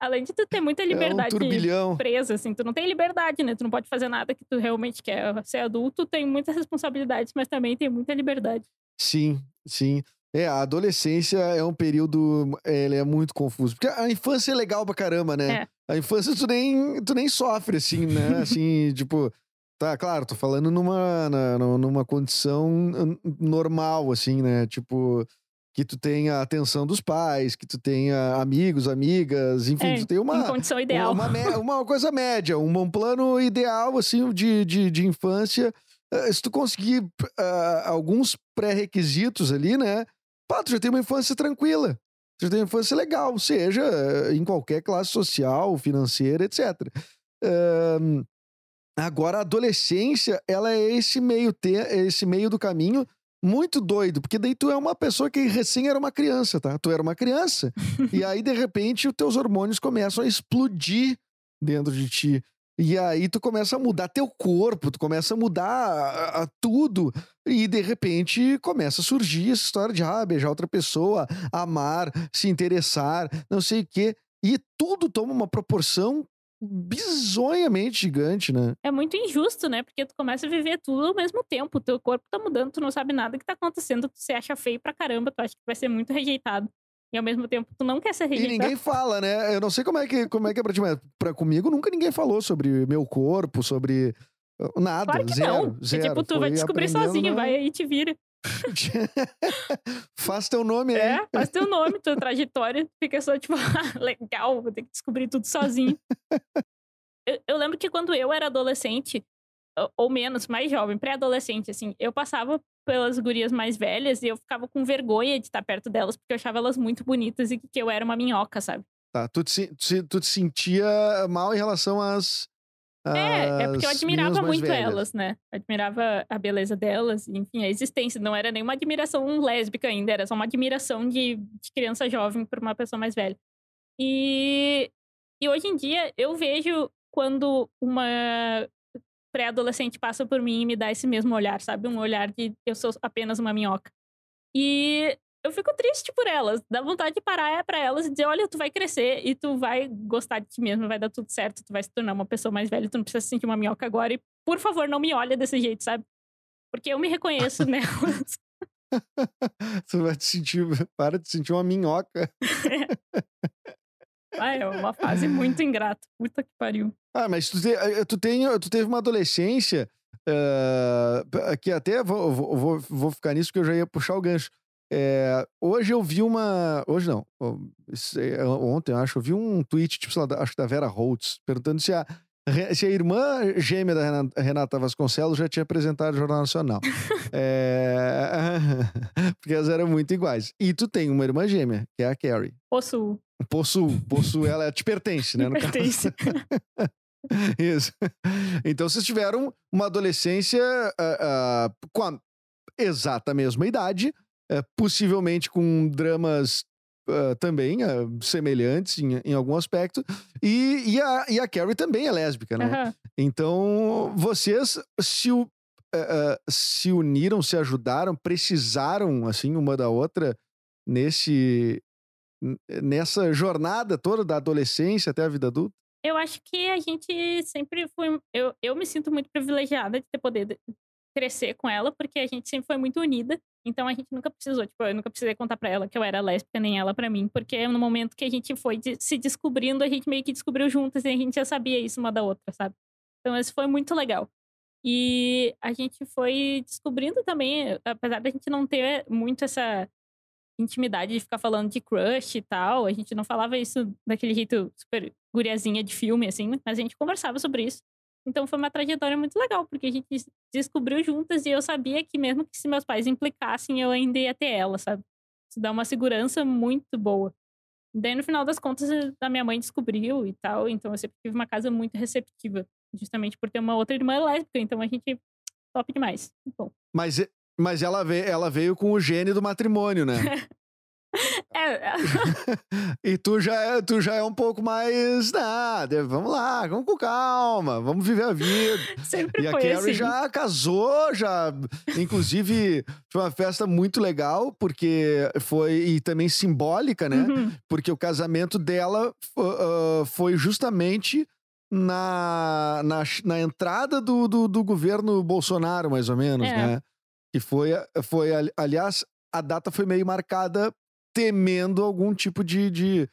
Além de tu ter muita liberdade é um presa, assim, tu não tem liberdade, né? Tu não pode fazer nada que tu realmente quer. Ser adulto tem muitas responsabilidades, mas também tem muita liberdade. Sim, sim. É, a adolescência é um período, ele é muito confuso. Porque a infância é legal pra caramba, né? É. A infância tu nem, tu nem sofre, assim, né? Assim, tipo, tá, claro, tô falando numa, na- numa condição normal, assim, né? Tipo, que tu tenha a atenção dos pais, que tu tenha amigos, amigas, enfim, É, tu tem Em uma, condição ideal. uma, uma coisa média, um, um plano ideal, assim, de, de, de infância. Eh, Se tu conseguir ah, alguns pré-requisitos ali, né? Pá, tu já tem uma infância tranquila. Tu já tem uma infância legal, seja eh, em qualquer classe social, financeira, etc. Ahn, agora, a adolescência, ela é esse meio, te é esse meio do caminho muito doido, porque daí tu é uma pessoa que recém era uma criança, tá? Tu era uma criança. e aí, de repente, os teus hormônios começam a explodir dentro de ti. E aí tu começa a mudar teu corpo, tu começa a mudar a- a tudo. E de repente começa a surgir essa história de ah, beijar outra pessoa, amar, se interessar, não sei o quê. E tudo toma uma proporção bizonhamente gigante, né? É muito injusto, né? Porque tu começa a viver tudo ao mesmo tempo. Teu corpo tá mudando, tu não sabe nada que tá acontecendo, tu se acha feio pra caramba, tu acha que vai ser muito rejeitado. E ao mesmo tempo, tu não quer ser E rejeitado. ninguém fala, né? Eu não sei como é que, como é, que é pra ti, mas pra comigo nunca ninguém falou sobre meu corpo, sobre uh, nada. Claro que zero, não. Zero. E, tipo, tu vai Foi descobrir aprendendo sozinho, na- vai aí e te vira. Faz teu nome aí. É, faz teu nome, tua trajetória. Fica só tipo, ah, legal, vou ter que descobrir tudo sozinho. eu, eu lembro que quando eu era adolescente, ou- menos, mais jovem, pré-adolescente, assim, eu passava pelas gurias mais velhas e eu ficava com vergonha de estar perto delas, porque eu achava elas muito bonitas e que eu era uma minhoca, sabe? Tá, tu te, tu te sentia mal em relação às. É, é porque eu admirava muito velhas. elas, né? Admirava a beleza delas, enfim, a existência. Não era nenhuma admiração lésbica ainda, era só uma admiração de, de criança jovem por uma pessoa mais velha. E, e hoje em dia eu vejo quando uma pré-adolescente passa por mim e me dá esse mesmo olhar, sabe? Um olhar de eu sou apenas uma minhoca. E eu fico triste por elas. Dá vontade de parar pra elas e dizer: olha, tu vai crescer e tu vai gostar de ti mesmo, vai dar tudo certo, tu vai se tornar uma pessoa mais velha, tu não precisa se sentir uma minhoca agora. E por favor, não me olha desse jeito, sabe? Porque eu me reconheço nelas. tu vai te sentir. Para de sentir uma minhoca. Ah, é uma fase muito ingrata. Puta que pariu. Ah, mas tu, te- eh, tu, tem, tu teve uma adolescência. eh, que até vou, vou, vou, vou ficar nisso porque eu já ia puxar o gancho. Eh, hoje eu vi uma. Hoje não. isso é, Ontem, eu acho, eu vi um tweet, tipo, lá, da- acho que da Vera Holtz, perguntando se a, se a irmã gêmea da Rena- Renata Vasconcelos já tinha apresentado o Jornal Nacional. É, Porque elas eram muito iguais. E tu tem uma irmã gêmea, que é a Carrie. Possuo. Possuo, possuo ela, te pertence, né? Me pertence. Isso. Então vocês tiveram uma adolescência ah, ah, com a exata mesma idade, eh, possivelmente com dramas ah, também ah, semelhantes em, em algum aspecto, e, e, a, e a Carrie também é lésbica, né? Aham. Então vocês se, u- ah, se uniram, se ajudaram, precisaram, assim, uma da outra nesse nessa jornada toda da adolescência até a vida adulta? Eu acho que a gente sempre foi. Eu, eu me sinto muito privilegiada de ter poder crescer com ela, porque a gente sempre foi muito unida. Então a gente nunca precisou, tipo, eu nunca precisei contar pra ela que eu era lésbica, nem ela pra mim, porque no momento que a gente foi de- se descobrindo, a gente meio que descobriu juntas e a gente já sabia isso uma da outra, sabe? Então isso foi muito legal. E a gente foi descobrindo também, apesar da gente não ter muito essa intimidade de ficar falando de crush e tal, a gente não falava isso daquele jeito super guriazinha de filme, assim, mas a gente conversava sobre isso. Então foi uma trajetória muito legal, porque a gente des- descobriu juntas e eu sabia que mesmo que se meus pais implicassem, eu ainda ia ter ela, sabe? Isso dá uma segurança muito boa. Daí, no final das contas, a minha mãe descobriu e tal, então eu sempre tive uma casa muito receptiva, justamente por ter uma outra irmã lésbica, então a gente top demais. Bom. Mas, e- mas ela, veio, ela veio com o gene do matrimônio, né? É, e tu já, é, tu já é um pouco mais. De- vamos lá, vamos com calma, vamos viver a vida. sempre E a Carrie assim. já casou, já. Inclusive, foi uma festa muito legal, porque foi. E também simbólica, né? Uhum. Porque o casamento dela ah, foi justamente na, na, na entrada do, do, do governo Bolsonaro, mais ou menos, É. né? Que foi, foi, ali- aliás, a data foi meio marcada temendo algum tipo de, de,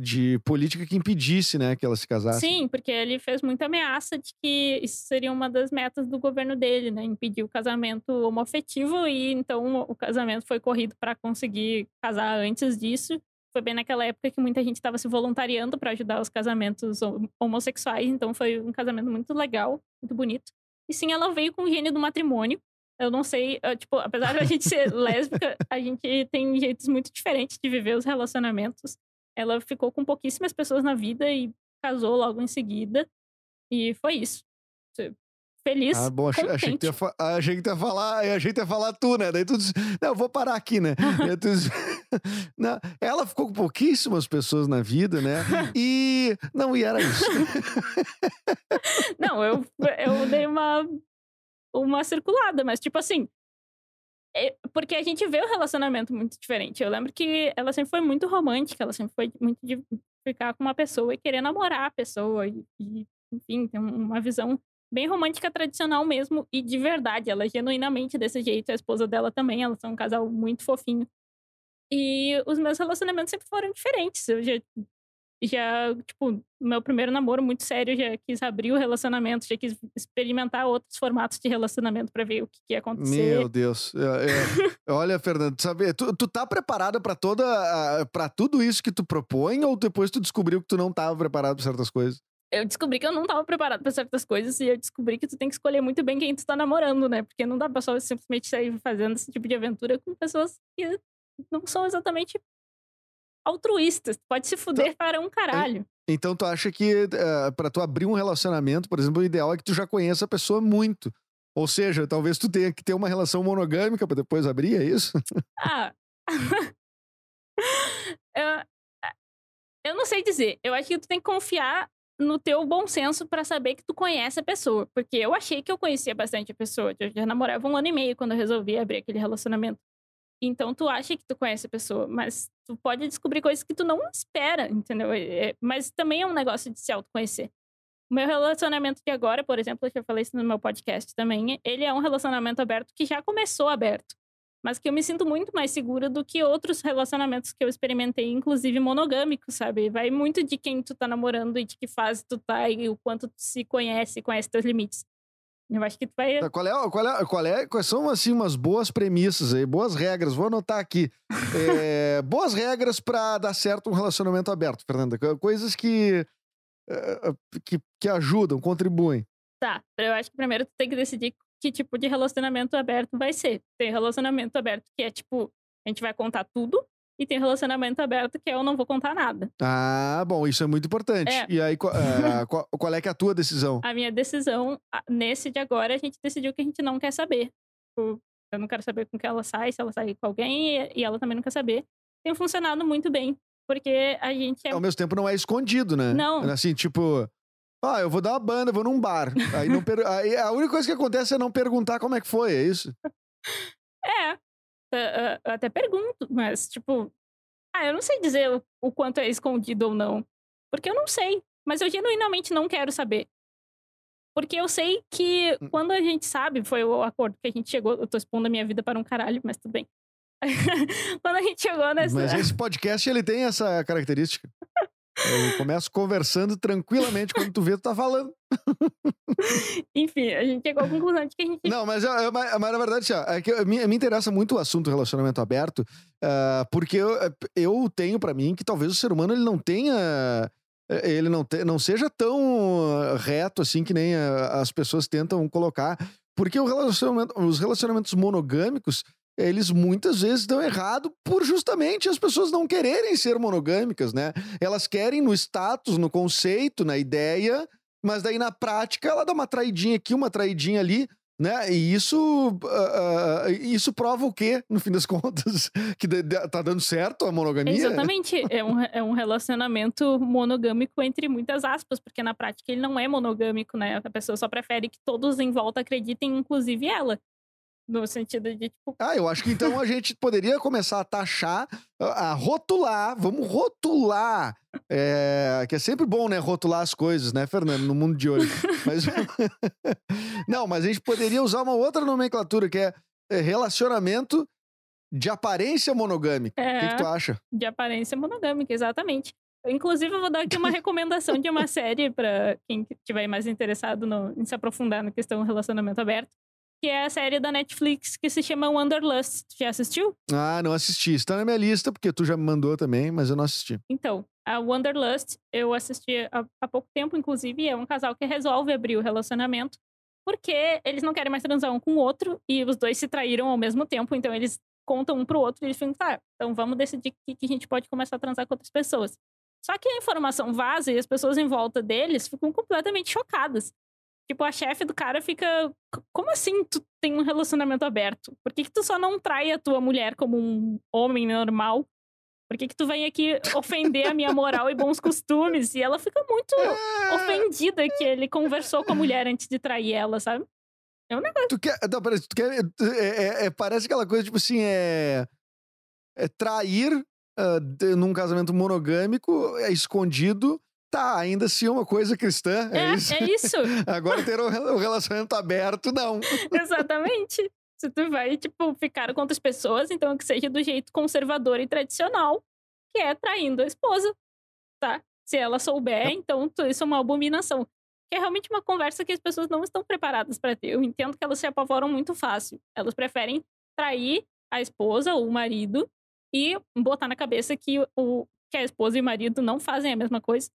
de política que impedisse, né, que ela se casasse. Sim, porque ele fez muita ameaça de que isso seria uma das metas do governo dele, né? Impedir o casamento homoafetivo e então o casamento foi corrido para conseguir casar antes disso. Foi bem naquela época que muita gente estava se voluntariando para ajudar os casamentos hom- homossexuais, então foi um casamento muito legal, muito bonito. E sim, ela veio com o gênio do matrimônio. Eu não sei, eh, tipo, apesar de a gente ser lésbica, a gente tem jeitos muito diferentes de viver os relacionamentos. Ela ficou com pouquíssimas pessoas na vida e casou logo em seguida. E foi isso. Feliz. Ah, bom, achei, achei que tu ia, fa- achei que tu ia falar, achei que tu ia falar tu, né? Daí tu disse, não, eu vou parar aqui, né? Tu disse- não, ela ficou com pouquíssimas pessoas na vida, né? E não, e era isso. Não, eu, eu dei uma, uma circulada, mas tipo assim. é- porque a gente vê o relacionamento muito diferente. Eu lembro que ela sempre foi muito romântica, ela sempre foi muito de ficar com uma pessoa e querer namorar a pessoa. E, e, enfim, tem um- uma visão bem romântica tradicional mesmo e de verdade. Ela é genuinamente desse jeito. A esposa dela também, elas são um casal muito fofinho. E os meus relacionamentos sempre foram diferentes. Eu já já, tipo, meu primeiro namoro muito sério, já quis abrir o relacionamento, já quis experimentar outros formatos de relacionamento pra ver o que, que ia acontecer. Meu Deus. É, é. Olha, Fernando, tu sabe, tu, tu tá preparada pra toda para tudo isso que tu propõe ou depois tu descobriu que tu não tava preparado pra certas coisas? Eu descobri que eu não tava preparado pra certas coisas e eu descobri que tu tem que escolher muito bem quem tu tá namorando, né? Porque não dá pra só simplesmente sair fazendo esse tipo de aventura com pessoas que não são exatamente altruístas. Tu Pode se fuder para um caralho. Então tu acha que uh, para tu abrir um relacionamento, por exemplo, o ideal é que tu já conheça a pessoa muito. Ou seja, talvez tu tenha que ter uma relação monogâmica pra depois abrir, é isso? Ah. eu, eu não sei dizer. Eu acho que tu tem que confiar no teu bom senso pra saber que tu conhece a pessoa. Porque eu achei que eu conhecia bastante a pessoa. Eu já namorava um ano e meio quando eu resolvi abrir aquele relacionamento. Então tu acha que tu conhece a pessoa, mas tu pode descobrir coisas que tu não espera, entendeu? É- mas também é um negócio de se autoconhecer. O meu relacionamento de agora, por exemplo, eu já falei isso no meu podcast também, ele é um relacionamento aberto que já começou aberto mas que eu me sinto muito mais segura do que outros relacionamentos que eu experimentei, inclusive monogâmicos, sabe? Vai muito de quem tu tá namorando e de que fase tu tá e o quanto tu se conhece, conhece teus limites. Eu acho que tu vai. Tá, Qual é, qual é, qual é, quais são assim umas boas premissas aí, boas regras? Vou anotar aqui. É, boas regras pra dar certo um relacionamento aberto, Fernanda. Co- Coisas que eh, que, que ajudam, contribuem. Tá, eu acho que primeiro tu tem que decidir que tipo de relacionamento aberto vai ser. Tem relacionamento aberto que é tipo, a gente vai contar tudo, e tem relacionamento aberto que é eu não vou contar nada. Ah, bom, isso é muito importante. É. E aí, qual, eh, qual, qual é que é a tua decisão? A minha decisão, nesse de agora, a gente decidiu que a gente não quer saber. Tipo, Eu não quero saber com quem ela sai, se ela sai com alguém, e- e ela também não quer saber. Tem funcionado muito bem, porque a gente é Ao mesmo tempo não é escondido, né? Não. Assim, tipo, ah, eu vou dar uma banda, vou num bar. Aí, não per- aí a única coisa que acontece é não perguntar como é que foi, é isso? É. Eu- até pergunto, mas, tipo. Ah, eu não sei dizer o, o quanto é escondido ou não. Porque eu não sei. Mas eu genuinamente não quero saber. Porque eu sei que Hum. quando a gente sabe, foi o acordo que a gente chegou. Eu tô expondo a minha vida para um caralho, mas tudo bem. quando a gente chegou nessa. Mas esse podcast, ele tem essa característica. Eu começo conversando tranquilamente quando tu vê, tu tá falando. Enfim, a gente chegou à conclusão de que a gente. Não, mas, eu- mas, mas na verdade, assim, ó, é que eu- me, me interessa muito o assunto relacionamento aberto, ah, porque eu, eu tenho pra mim que talvez o ser humano ele não tenha. Ele não, te- não seja tão reto assim que nem ah, as pessoas tentam colocar. Porque o relacionamento, os relacionamentos monogâmicos, eles muitas vezes dão errado por justamente as pessoas não quererem ser monogâmicas, né? Elas querem no status, no conceito, na ideia, mas daí na prática ela dá uma traidinha aqui, uma traidinha ali, Né? E isso, uh, uh, isso prova o quê, no fim das contas? Que tá dando certo a monogamia? Exatamente. É um, é um relacionamento monogâmico entre muitas aspas, porque na prática ele não é monogâmico, né? A pessoa só prefere que todos em volta acreditem, inclusive ela. No sentido de, tipo. Ah, eu acho que então a gente poderia começar a taxar, a rotular, vamos rotular. É, que é sempre bom, né? Rotular as coisas, né, Fernando, no mundo de hoje. Mas. Não, mas a gente poderia usar uma outra nomenclatura, que é, é relacionamento de aparência monogâmica. É, o que, que tu é, acha? De aparência monogâmica, exatamente. Inclusive, eu vou dar aqui uma recomendação de uma série para quem estiver mais interessado no, em se aprofundar na questão do relacionamento aberto que é a série da Netflix que se chama Wanderlust. Tu já assistiu? Ah, não assisti. Está na minha lista, porque tu já me mandou também, mas eu não assisti. Então, a Wanderlust, eu assisti há, há pouco tempo, inclusive, é um casal que resolve abrir o relacionamento porque eles não querem mais transar um com o outro e os dois se traíram ao mesmo tempo, então eles contam um pro outro e eles ficam, tá, então vamos decidir que, que a gente pode começar a transar com outras pessoas. Só que a informação vaza e as pessoas em volta deles ficam completamente chocadas. Tipo, a chefe do cara fica. Como assim tu tem um relacionamento aberto? Por que, que tu só não trai a tua mulher como um homem normal? Por que, que tu vem aqui ofender a minha moral e bons costumes? E ela fica muito ofendida que ele conversou com a mulher antes de trair ela, sabe? É um negócio. Tu quer. Não, parece, tu quer é, é, é, parece aquela coisa, tipo assim, é. É trair uh, num casamento monogâmico, é escondido Tá, ainda é uma coisa cristã. É, é isso. É isso. Agora ter um relacionamento aberto, não. Exatamente. Se tu vai, tipo, ficar com outras pessoas, então que seja do jeito conservador e tradicional, que é traindo a esposa, tá? Se ela souber, então isso é uma abominação. Que é realmente uma conversa que as pessoas não estão preparadas para ter. Eu entendo que elas se apavoram muito fácil. Elas preferem trair a esposa ou o marido e botar na cabeça que, o, que a esposa e o marido não fazem a mesma coisa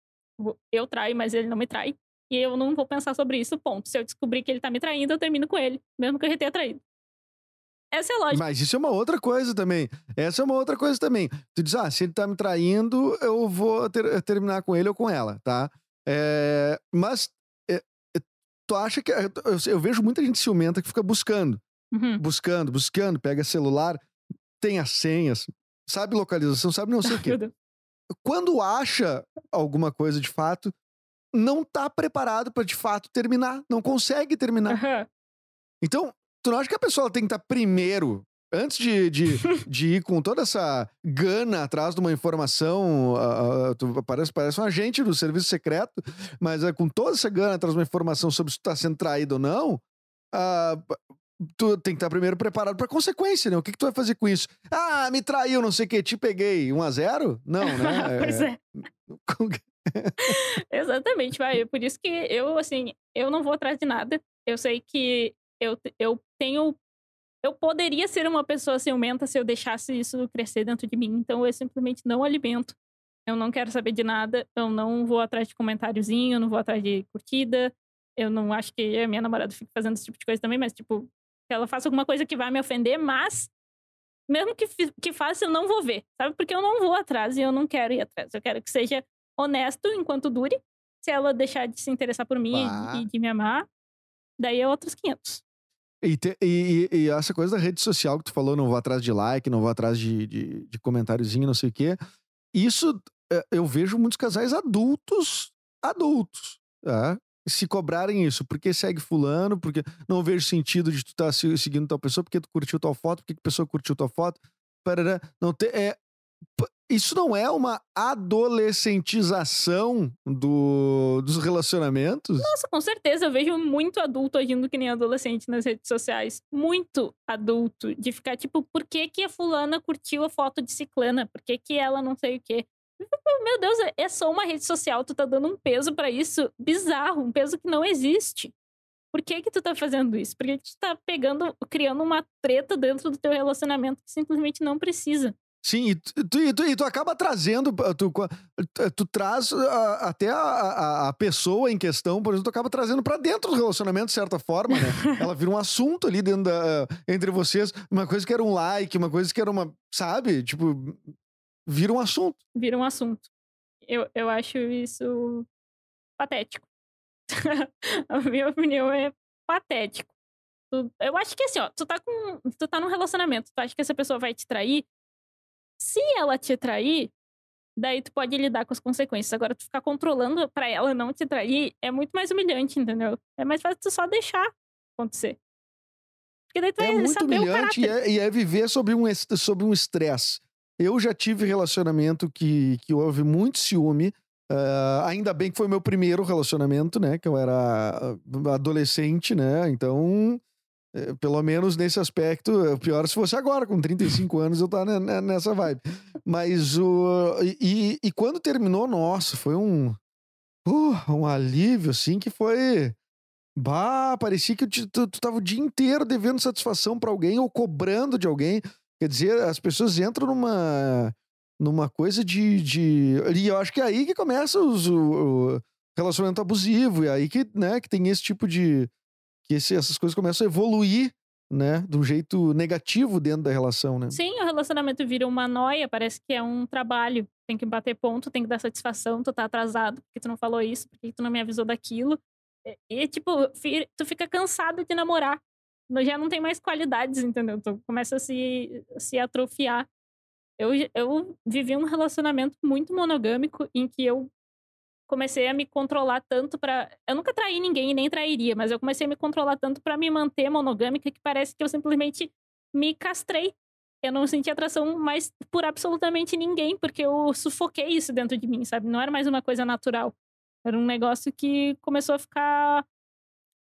eu traio, mas ele não me trai. E eu não vou pensar sobre isso, ponto. Se eu descobrir que ele tá me traindo, eu termino com ele, mesmo que eu já tenha traído. Essa é a lógica. Mas isso é uma outra coisa também. Essa é uma outra coisa também. Tu diz, ah, se ele tá me traindo, eu vou ter, terminar com ele ou com ela, tá? É, mas é, tu acha que. Eu, eu, vejo muita gente ciumenta que fica buscando. Uhum. Buscando, buscando, pega celular, tem as senhas, sabe localização, sabe não sei o quê quando acha alguma coisa de fato, não tá preparado para de fato terminar, não consegue terminar. Uhum. Então, tu não acha que a pessoa tem que estar tá primeiro, antes de, de, de ir com toda essa gana atrás de uma informação, uh, tu parece, parece um agente do serviço secreto, mas uh, com toda essa gana atrás de uma informação sobre se tu tá sendo traído ou não, uh, tu tem que estar primeiro preparado para consequência, né? O que, que tu vai fazer com isso? Ah, me traiu, não sei o que, te peguei. 1 a 0 Não, né? pois é. Exatamente, vai. Por isso que eu, assim, eu não vou atrás de nada. Eu sei que eu, eu tenho. Eu poderia ser uma pessoa ciumenta se eu deixasse isso crescer dentro de mim. Então eu simplesmente não alimento. Eu não quero saber de nada. Eu não vou atrás de comentáriozinho, não vou atrás de curtida. Eu não acho que a minha namorada fique fazendo esse tipo de coisa também, mas, tipo, que ela faça alguma coisa que vai me ofender, mas mesmo que, que faça, eu não vou ver, sabe? Porque eu não vou atrás e eu não quero ir atrás. Eu quero que seja honesto enquanto dure. Se ela deixar de se interessar por mim e, de me amar, daí é outros 500. E, te, e, e, essa coisa da rede social que tu falou, não vou atrás de like, não vou atrás de, de, de comentáriozinho, não sei o quê. Isso é, eu vejo muitos casais adultos, adultos, tá? Se cobrarem isso, porque segue fulano, porque não vejo sentido de tu estar tá seguindo tal pessoa, porque tu curtiu tal foto, porque a pessoa curtiu tal foto, parará, não ter, é, isso não é uma adolescentização do, dos relacionamentos? Nossa, com certeza. Eu vejo muito adulto agindo que nem adolescente nas redes sociais. Muito adulto. De ficar tipo, por que, que a fulana curtiu a foto de ciclana? Por que, que ela não sei o quê? Meu Deus, é só uma rede social, tu tá dando um peso para isso bizarro, um peso que não existe. Por que que tu tá fazendo isso? Por que, que tu tá pegando, criando uma treta dentro do teu relacionamento que simplesmente não precisa? Sim, e tu, e tu, e tu acaba trazendo, tu, tu traz a, até a, a, a, pessoa em questão, por exemplo, tu acaba trazendo para dentro do relacionamento, de certa forma, né? Ela vira um assunto ali dentro da, entre vocês, uma coisa que era um like, uma coisa que era uma, sabe? Tipo, vira um assunto. Vira um assunto. Eu, eu acho isso patético. a minha opinião é patético. Eu acho que assim, ó, tu tá com. Tu tá num relacionamento, tu acha que essa pessoa vai te trair? Se ela te trair, daí tu pode lidar com as consequências. Agora, tu ficar controlando pra ela não te trair é muito mais humilhante, entendeu? É mais fácil tu só deixar acontecer. Porque daí tu É vai muito saber o humilhante e caráter. é, e é viver sobre um sobre um estresse. Eu já tive relacionamento que, que houve muito ciúme. ah, ainda bem que foi meu primeiro relacionamento, né? Que eu era ah, adolescente, né? Então, eh, pelo menos nesse aspecto, é pior se fosse agora, com 35 anos, eu tá ne- ne- nessa vibe. Mas o. E, e quando terminou, nossa, foi um. uh, um alívio, assim, que foi. Bah, parecia que tu, tu, tu tava o dia inteiro devendo satisfação pra alguém ou cobrando de alguém. Quer dizer, as pessoas entram numa numa coisa de, de e eu acho que é aí que começa os, o, o relacionamento abusivo e é aí que, né, que tem esse tipo de que esse- essas coisas começam a evoluir, né, de um jeito negativo dentro da relação, né? Sim, o relacionamento vira uma noia, parece que é um trabalho. Tem que bater ponto, tem que dar satisfação, tu tá atrasado, porque tu não falou isso, porque tu não me avisou daquilo. E, e, tipo, tu fica cansado de namorar. Já não tem mais qualidades, entendeu? Tu começa a se, se atrofiar. Eu, eu vivi um relacionamento muito monogâmico em que eu comecei a me controlar tanto pra. Eu nunca traí ninguém e nem trairia, mas eu comecei a me controlar tanto pra me manter monogâmica que parece que eu simplesmente me castrei. Eu não senti atração mais por absolutamente ninguém, porque eu sufoquei isso dentro de mim, sabe? Não era mais uma coisa natural. Era um negócio que começou a ficar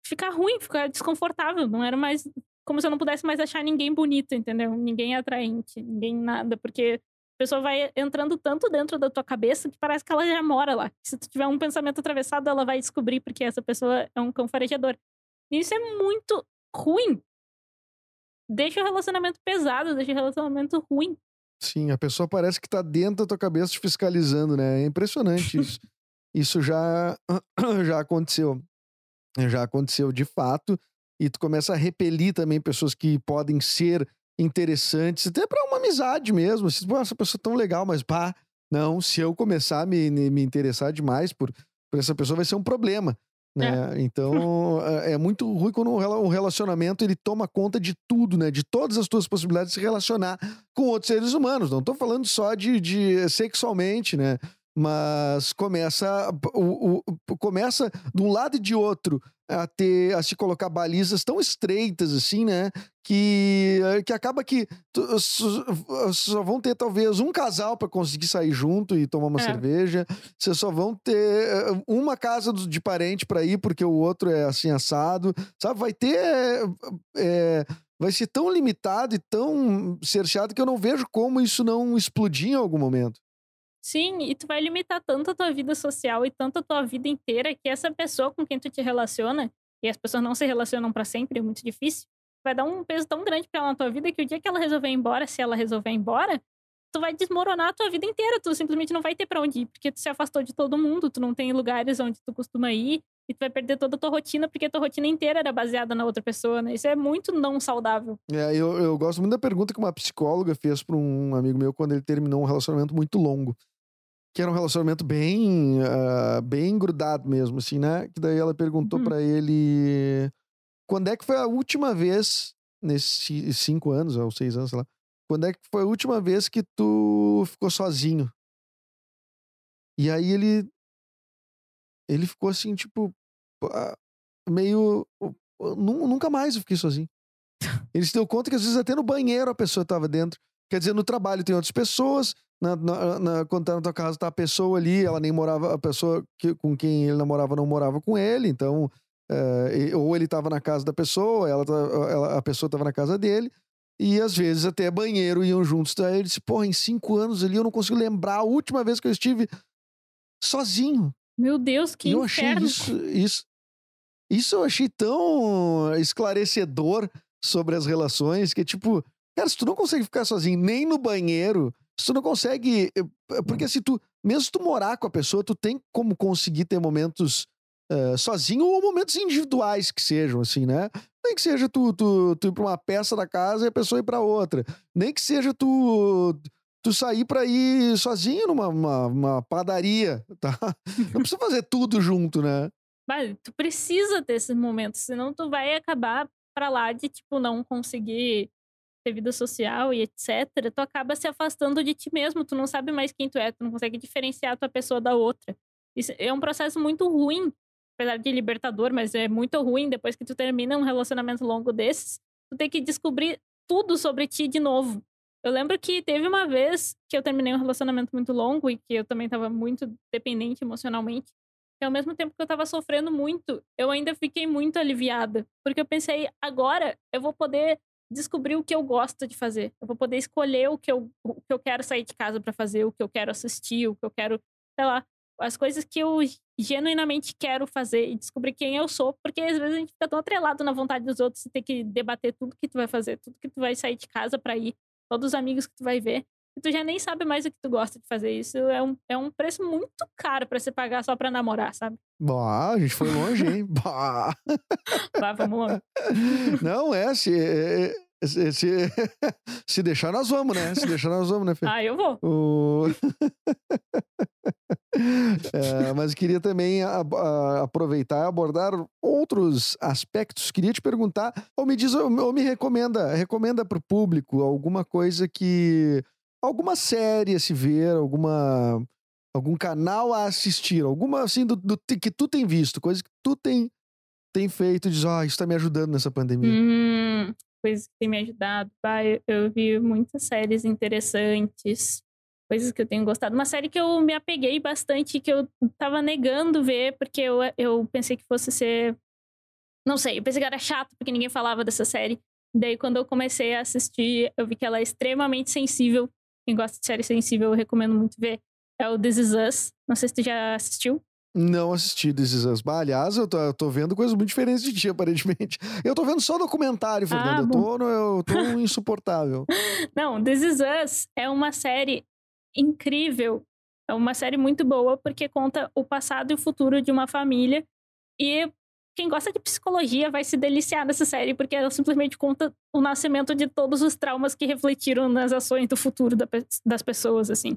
ficar ruim, ficar desconfortável. Não era mais como se eu não pudesse mais achar ninguém bonito, entendeu? Ninguém atraente, ninguém nada, porque a pessoa vai entrando tanto dentro da tua cabeça que parece que ela já mora lá. Se tu tiver um pensamento atravessado, ela vai descobrir porque essa pessoa é um cão farejador. E isso é muito ruim. Deixa o relacionamento pesado, deixa o relacionamento ruim. Sim, a pessoa parece que tá dentro da tua cabeça te fiscalizando, né? É impressionante isso. isso já, já aconteceu. Já aconteceu de fato. E tu começa a repelir também pessoas que podem ser interessantes, até pra uma amizade mesmo. Assim, Pô, essa pessoa é tão legal, mas pá, não, se eu começar a me, me interessar demais por, por essa pessoa, vai ser um problema. Né? Então é é muito ruim quando um rela- relacionamento ele toma conta de tudo, né? De todas as tuas possibilidades de se relacionar com outros seres humanos. Não tô falando só de, de sexualmente, né? Mas começa, o, o- começa de um lado e de outro a ter, a se colocar balizas tão estreitas assim, né? Que, que acaba que tu- só, vão ter talvez um casal para conseguir sair junto e tomar uma É. cerveja. Vocês só vão ter eh, uma casa de parente para ir porque o outro é assim assado, sabe? Vai ter é, vai ser tão limitado e tão cerceado que eu não vejo como isso não explodir em algum momento. Sim, e tu vai limitar tanto a tua vida social e tanto a tua vida inteira que essa pessoa com quem tu te relaciona, e as pessoas não se relacionam pra sempre, é muito difícil, vai dar um peso tão grande pra ela na tua vida que o dia que ela resolver ir embora, se ela resolver ir embora, tu vai desmoronar a tua vida inteira, tu simplesmente não vai ter pra onde ir, porque tu se afastou de todo mundo, tu não tem lugares onde tu costuma ir, e tu vai perder toda a tua rotina, porque a tua rotina inteira era baseada na outra pessoa, né? Isso é muito não saudável. É, eu, eu gosto muito da pergunta que uma psicóloga fez para um amigo meu quando ele terminou um relacionamento muito longo. Que era um relacionamento bem, ah, bem grudado mesmo, assim, né? Que daí ela perguntou Uhum. pra ele quando é que foi a última vez, nesses cinco anos, ou seis anos, sei lá, quando é que foi a última vez que tu ficou sozinho? E aí ele. Ele ficou assim, tipo, ah, meio. "Nu- Nunca mais eu fiquei sozinho. Ele se deu conta que às vezes até no banheiro a pessoa estava dentro. Quer dizer, no trabalho tem outras pessoas, na, na- na- quando tá na tua casa tá a pessoa ali, ela nem morava, a pessoa que- com quem ele namorava não morava com ele, então. eh, ou ele tava na casa da pessoa, ela, tá- ela- a pessoa tava na casa dele, e às vezes até banheiro iam juntos. Daí ele disse: Porra, em cinco anos ali eu não consigo lembrar a última vez que eu estive sozinho. Meu Deus, que E eu achei inferno. isso, isso. Isso eu achei tão esclarecedor sobre as relações que, tipo, cara, se tu não consegue ficar sozinho nem no banheiro, tu não consegue. eh, Porque se tu, mesmo tu morar com a pessoa, tu tem como conseguir ter momentos eh, sozinho ou momentos individuais que sejam, assim, né? Nem que seja tu, tu, tu ir pra uma peça da casa e a pessoa ir pra outra. Nem que seja tu. Tu sair pra ir sozinho numa uma, uma padaria, tá? Não precisa fazer tudo junto, né? Vai, tu precisa ter esses momentos, senão tu vai acabar pra lá de, tipo, não conseguir ter vida social e etc., tu acaba se afastando de ti mesmo, tu não sabe mais quem tu é, tu não consegue diferenciar a tua pessoa da outra. Isso é um processo muito ruim, apesar de libertador, mas é muito ruim depois que tu termina um relacionamento longo desses, tu tem que descobrir tudo sobre ti de novo. Eu lembro que teve uma vez que eu terminei um relacionamento muito longo e que eu também estava muito dependente emocionalmente. E ao mesmo tempo que eu estava sofrendo muito, eu ainda fiquei muito aliviada. Porque eu pensei, agora eu vou poder descobrir o que eu gosto de fazer. Eu vou poder escolher o que eu, o que eu quero sair de casa para fazer, o que eu quero assistir, o que eu quero, sei lá, as coisas que eu genuinamente quero fazer e descobrir quem eu sou, porque às vezes a gente fica tão atrelado na vontade dos outros e ter que debater tudo que tu vai fazer, tudo que tu vai sair de casa para ir, todos os amigos que tu vai ver, e tu já nem sabe mais o que tu gosta de fazer. Isso é um, é um preço muito caro para você pagar só pra namorar, sabe? Bah, a gente foi longe, hein? bah. Bah, vamos lá. Não, é, se, se, se, se deixar nós vamos, né? Se deixar nós vamos, né, Fê? Ah, eu vou. O... é, mas queria também a, a, aproveitar e abordar outros aspectos. Queria te perguntar, ou me diz, ou me recomenda, recomenda para o público alguma coisa que. Alguma série a se ver, alguma. algum canal a assistir, alguma assim do, do que tu tem visto, coisa que tu tem, tem feito e diz, ah, isso tá me ajudando nessa pandemia. Hum, coisas que tem me ajudado. Bah, eu, eu vi muitas séries interessantes coisas que eu tenho gostado. Uma série que eu me apeguei bastante, que eu tava negando ver, porque eu, eu pensei que fosse ser. Não sei, eu pensei que era chato, porque ninguém falava dessa série. Daí, quando eu comecei a assistir, eu vi que ela é extremamente sensível. Quem gosta de série sensível, eu recomendo muito ver. É o This Is Us. Não sei se tu já assistiu. Não assisti This Is Us. Bah, aliás, eu tô, eu tô vendo coisas muito diferentes de ti, aparentemente. Eu tô vendo só documentário, Fernando. Ah, eu, tô, eu tô insuportável. Não, This Is Us é uma série incrível. É uma série muito boa porque conta o passado e o futuro de uma família. E quem gosta de psicologia vai se deliciar nessa série, porque ela simplesmente conta o nascimento de todos os traumas que refletiram nas ações do futuro das pessoas, assim.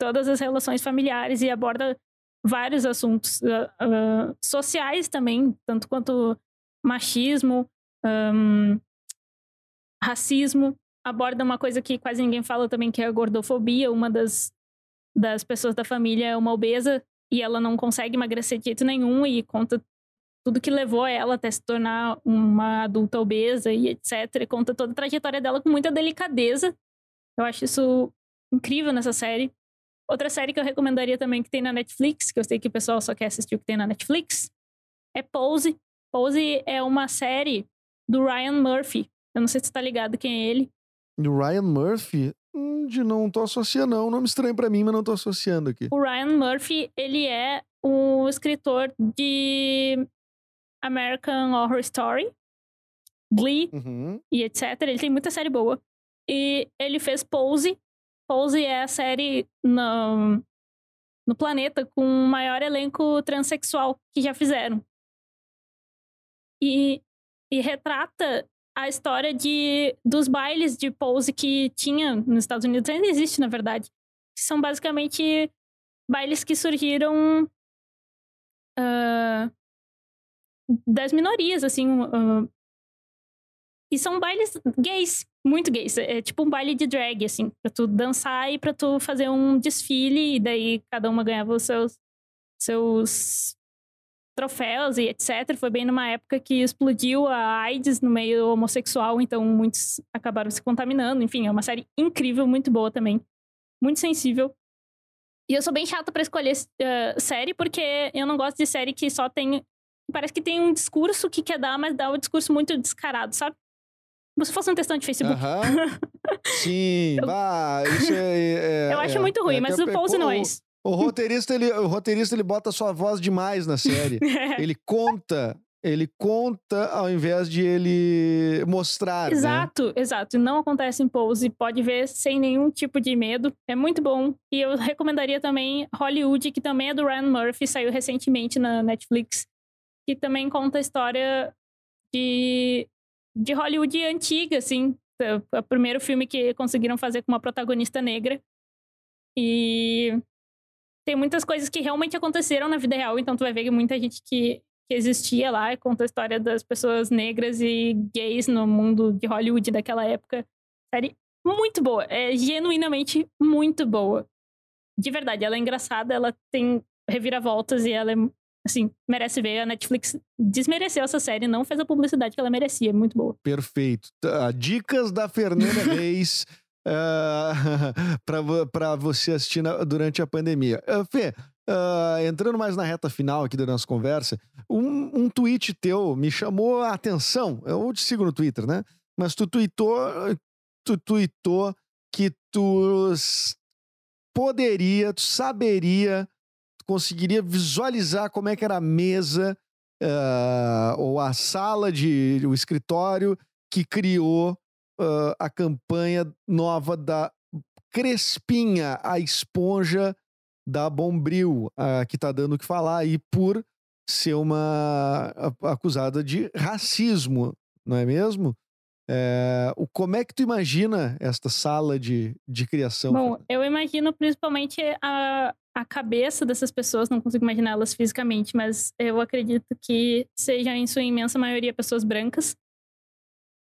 Todas as relações familiares e aborda vários assuntos uh, uh, sociais também, tanto quanto machismo, um, racismo, aborda uma coisa que quase ninguém fala também, que é a gordofobia. Uma das, das pessoas da família é uma obesa e ela não consegue emagrecer de jeito nenhum e conta tudo que levou ela até se tornar uma adulta obesa e etc. E conta toda a trajetória dela com muita delicadeza. Eu acho isso incrível nessa série. Outra série que eu recomendaria também que tem na Netflix, que eu sei que o pessoal só quer assistir o que tem na Netflix, é Pose. Pose é uma série do Ryan Murphy. Eu não sei se você tá ligado quem é ele. O Ryan Murphy, hum, de não tô associando, não. Nome estranho para mim, mas não tô associando aqui. O Ryan Murphy, ele é o escritor de American Horror Story, Glee uhum. e etc. Ele tem muita série boa. E ele fez Pose. Pose é a série no, no planeta com o maior elenco transexual que já fizeram. E, e retrata a história de, dos bailes de pose que tinha nos Estados Unidos, ainda existe, na verdade. São basicamente bailes que surgiram uh, das minorias, assim. Uh, e são bailes gays, muito gays. É tipo um baile de drag, assim, pra tu dançar e pra tu fazer um desfile, e daí cada uma ganhava os seus, seus troféus e etc. Foi bem numa época que explodiu a AIDS no meio homossexual, então muitos acabaram se contaminando. Enfim, é uma série incrível, muito boa também. Muito sensível. E eu sou bem chata para escolher uh, série, porque eu não gosto de série que só tem. Parece que tem um discurso que quer dar, mas dá um discurso muito descarado, sabe? Como se fosse um textão de Facebook. Sim, eu... bah, isso é, é, Eu acho é, muito ruim, é, mas o Pose não é isso. O roteirista, ele, o roteirista, ele bota sua voz demais na série. ele conta ele conta ao invés de ele mostrar. Né? Exato, né? exato. Não acontece em pose, pode ver sem nenhum tipo de medo. É muito bom. E eu recomendaria também Hollywood, que também é do Ryan Murphy, saiu recentemente na Netflix, que também conta a história de, de Hollywood antiga, assim. É o primeiro filme que conseguiram fazer com uma protagonista negra. E tem muitas coisas que realmente aconteceram na vida real, então tu vai ver que muita gente que, que existia lá, conta a história das pessoas negras e gays no mundo de Hollywood daquela época. Série muito boa, é genuinamente muito boa. De verdade, ela é engraçada, ela tem reviravoltas e ela é, assim, merece ver. A Netflix desmereceu essa série, não fez a publicidade que ela merecia, é muito boa. Perfeito. Tá, Dicas da Fernanda Reis uh, para você assistir na, durante a pandemia. Uh, Fê, uh, entrando mais na reta final aqui da nossa conversa, um, um tweet teu me chamou a atenção. Eu te sigo no Twitter, né? Mas tu tweetou, tu tweetou que tu poderia, tu saberia, conseguiria visualizar como é que era a mesa uh, ou a sala de o escritório que criou uh, a campanha nova da Crespinha, a esponja da Bombril, uh, que tá dando o que falar aí por ser uma acusada de racismo, não é mesmo? É, o, como é que tu imagina esta sala de, de criação? Bom, eu imagino principalmente a, a cabeça dessas pessoas, não consigo imaginá-las fisicamente, mas eu acredito que sejam, em sua imensa maioria, pessoas brancas.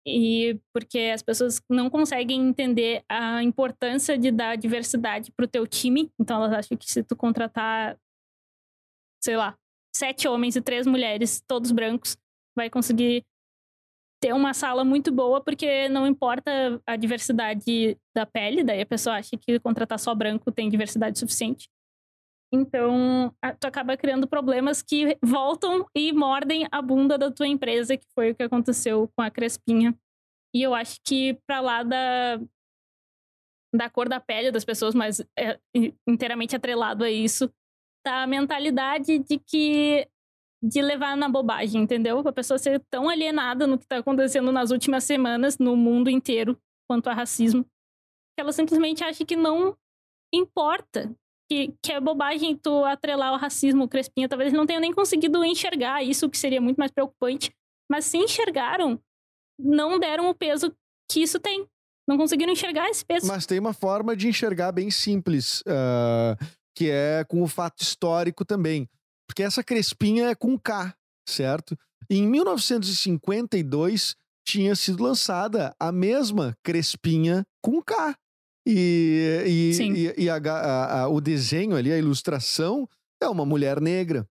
E porque as pessoas não conseguem entender a importância de dar diversidade para o teu time, então elas acham que se tu contratar, sei lá, sete homens e três mulheres, todos brancos, vai conseguir ter uma sala muito boa, porque não importa a diversidade da pele, daí a pessoa acha que contratar só branco tem diversidade suficiente. Então, tu acaba criando problemas que voltam e mordem a bunda da tua empresa, que foi o que aconteceu com a Crespinha. E eu acho que para lá da, da cor da pele das pessoas, mas é inteiramente atrelado a isso, tá a mentalidade de que de levar na bobagem, entendeu? A pessoa ser tão alienada no que está acontecendo nas últimas semanas no mundo inteiro quanto a racismo, que ela simplesmente acha que não importa, que, que é bobagem tu atrelar o racismo, o Crespinha. Talvez não tenham nem conseguido enxergar isso, que seria muito mais preocupante. Mas se enxergaram, não deram o peso que isso tem. Não conseguiram enxergar esse peso. Mas tem uma forma de enxergar bem simples, uh, que é com o fato histórico também. Porque essa crespinha é com K, certo? Em 1952 tinha sido lançada a mesma crespinha com K. E, e, e, e a, a, a, o desenho ali, a ilustração, é uma mulher negra,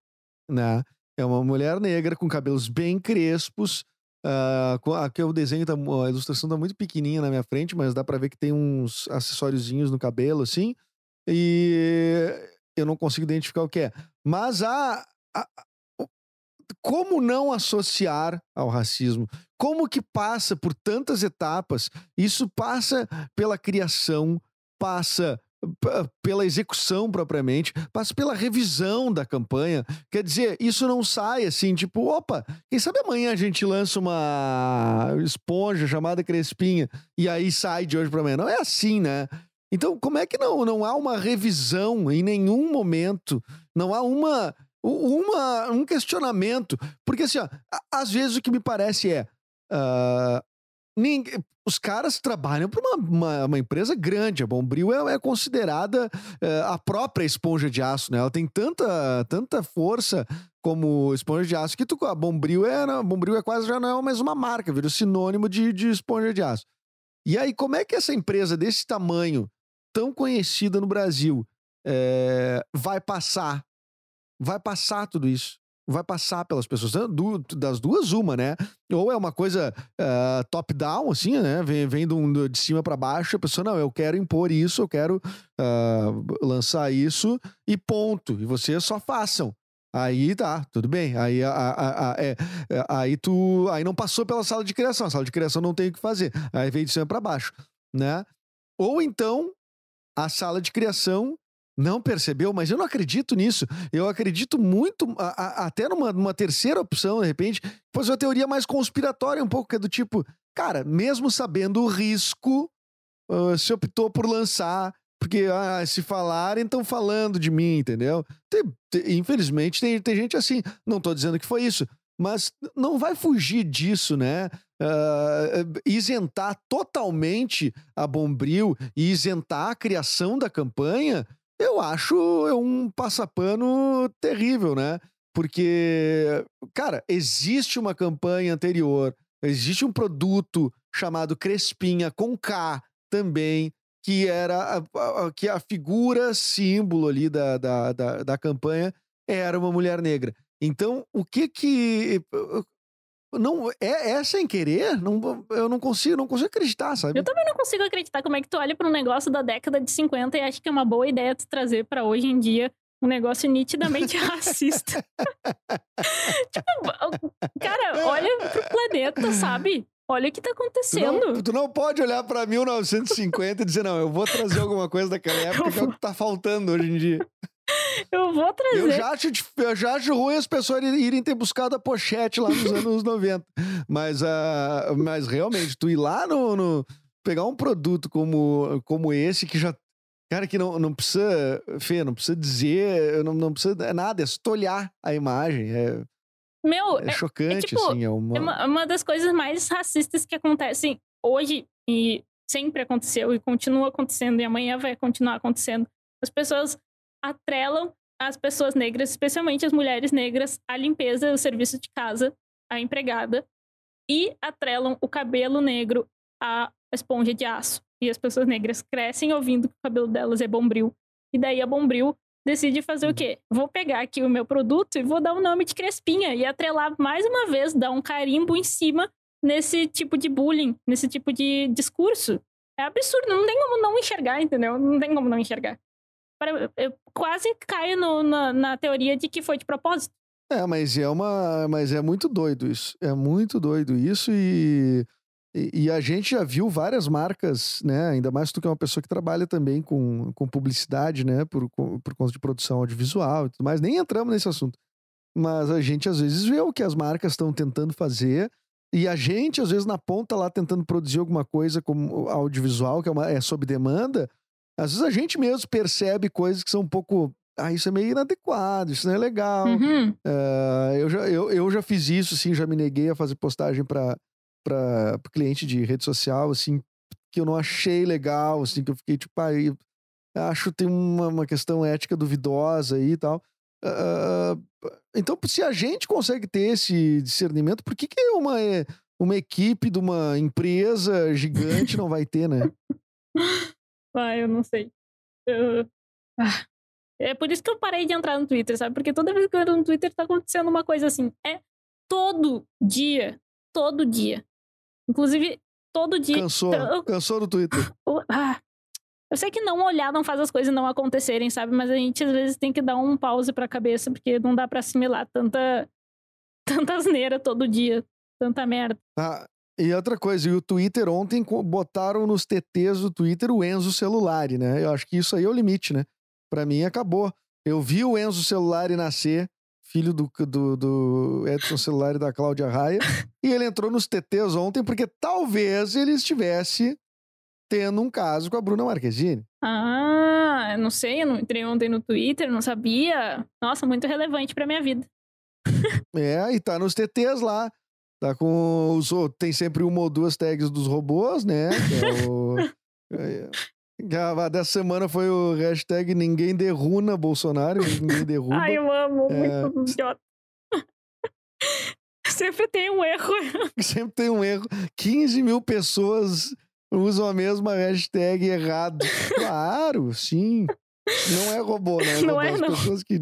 né? É uma mulher negra com cabelos bem crespos. Uh, aqui o desenho, tá, a ilustração tá muito pequenininha na minha frente, mas dá para ver que tem uns acessóriozinhos no cabelo, assim. E eu não consigo identificar o que é. Mas a, como não associar ao racismo? Como que passa por tantas etapas? Isso passa pela criação, passa pela execução propriamente, passa pela revisão da campanha. Quer dizer, isso não sai assim, tipo, opa, quem sabe amanhã a gente lança uma esponja chamada Crespinha e aí sai de hoje para amanhã. Não é assim, né? Então, como é que não, não há uma revisão em nenhum momento? Não há uma, uma um questionamento? Porque, assim, ó, às vezes o que me parece é. Uh, ninguém, os caras trabalham para uma, uma, uma, empresa grande. A Bombril é, é considerada uh, a própria esponja de aço, né? Ela tem tanta, tanta força como esponja de aço que tu, a Bombril é, a Bombril é quase já não é mais uma marca, vira sinônimo de, de esponja de aço. E aí, como é que essa empresa desse tamanho tão conhecida no Brasil é, vai passar, vai passar tudo isso. Vai passar pelas pessoas. Das duas, uma, né? Ou é uma coisa uh, top-down, assim, né? Vem, vem de, de cima para baixo, a pessoa, não, eu quero impor isso, eu quero uh, lançar isso e ponto. E vocês só façam. Aí tá, tudo bem. Aí, a, a, a, é, é, aí tu. Aí não passou pela sala de criação. A sala de criação não tem o que fazer. Aí veio de cima para baixo, né? Ou então a sala de criação não percebeu, mas eu não acredito nisso. Eu acredito muito, a, a, até numa, numa, terceira opção, de repente, fazer uma teoria mais conspiratória, um pouco, que é do tipo, cara, mesmo sabendo o risco, uh, se optou por lançar, porque ah, se falarem, estão falando de mim, entendeu? Tem, tem, infelizmente, tem, tem gente assim. Não tô dizendo que foi isso, mas não vai fugir disso, né? Uh, isentar totalmente a Bombril e isentar a criação da campanha, eu acho é um passapano terrível, né? Porque, cara, existe uma campanha anterior, existe um produto chamado Crespinha com K também, que era a, a, que a figura símbolo ali da, da, da, da campanha era uma mulher negra. Então, o que que não é, é sem querer? Não, eu não consigo, não consigo acreditar, sabe? Eu também não consigo acreditar como é que tu olha para um negócio da década de 50 e acha que é uma boa ideia tu trazer para hoje em dia um negócio nitidamente racista. tipo, cara, olha pro planeta, sabe? Olha o que tá acontecendo. Tu não, tu não pode olhar pra 1950 e dizer, não, eu vou trazer alguma coisa daquela época que é o que tá faltando hoje em dia. Eu vou trazer. Eu já acho, eu já acho ruim as pessoas irem ter buscado a pochete lá nos anos 90. Mas, uh, mas realmente, tu ir lá no, no, pegar um produto como, como esse, que já. Cara, que não, não precisa. Fê, não precisa dizer, não, não precisa é nada, é só olhar a imagem. É, Meu, é chocante, é, tipo, assim. É uma... é uma, uma das coisas mais racistas que acontecem hoje e sempre aconteceu e continua acontecendo e amanhã vai continuar acontecendo. As pessoas atrelam as pessoas negras, especialmente as mulheres negras, à limpeza, ao serviço de casa, à empregada, e atrelam o cabelo negro à esponja de aço. E as pessoas negras crescem ouvindo que o cabelo delas é bombril. E daí a bombril decide fazer o quê? Vou pegar aqui o meu produto e vou dar o nome de Crespinha e atrelar mais uma vez, dar um carimbo em cima nesse tipo de bullying, nesse tipo de discurso. É absurdo, não tem como não enxergar, entendeu? Não tem como não enxergar eu quase caio no, na, na teoria de que foi de propósito. É, mas é uma. Mas é muito doido isso. É muito doido isso e. E, e a gente já viu várias marcas, né? Ainda mais tu que é uma pessoa que trabalha também com, com publicidade, né? Por, por conta de produção audiovisual e tudo mais. Nem entramos nesse assunto. Mas a gente às vezes vê o que as marcas estão tentando fazer. E a gente, às vezes, na ponta lá tentando produzir alguma coisa como audiovisual, que é, uma, é sob demanda, às vezes a gente mesmo percebe coisas que são um pouco. Ah, isso é meio inadequado, isso não é legal. Uhum. Uh, eu, já, eu, eu já fiz isso, assim, já me neguei a fazer postagem para cliente de rede social, assim, que eu não achei legal, assim, que eu fiquei tipo, ah, eu acho que tem uma, uma questão ética duvidosa aí e tal. Uh, então, se a gente consegue ter esse discernimento, por que, que uma, uma equipe de uma empresa gigante não vai ter, né? Ah, eu não sei. Eu... Ah. É por isso que eu parei de entrar no Twitter, sabe? Porque toda vez que eu entro no Twitter tá acontecendo uma coisa assim. É todo dia. Todo dia. Inclusive, todo dia. Cansou. Eu... Cansou do Twitter. Ah. Eu sei que não olhar não faz as coisas não acontecerem, sabe? Mas a gente às vezes tem que dar um pause pra cabeça, porque não dá pra assimilar tanta, tanta asneira todo dia. Tanta merda. Ah, e outra coisa, e o Twitter ontem botaram nos TTs do Twitter o Enzo Celulari, né? Eu acho que isso aí é o limite, né? Pra mim acabou. Eu vi o Enzo Celulari nascer, filho do, do, do Edson Celulari da Cláudia Raia, e ele entrou nos TTs ontem porque talvez ele estivesse tendo um caso com a Bruna Marquezine. Ah, não sei, eu não entrei ontem no Twitter, não sabia. Nossa, muito relevante pra minha vida. é, e tá nos TTs lá. Tá com os tem sempre uma ou duas tags dos robôs, né? Que é o a dessa semana foi o hashtag ninguém derruna Bolsonaro, ninguém derruba. Ai, eu amo, é... muito idiota. Sempre tem um erro. Sempre tem um erro. 15 mil pessoas usam a mesma hashtag errado. Claro, sim. Não é robô, né? Não é, não. pessoas que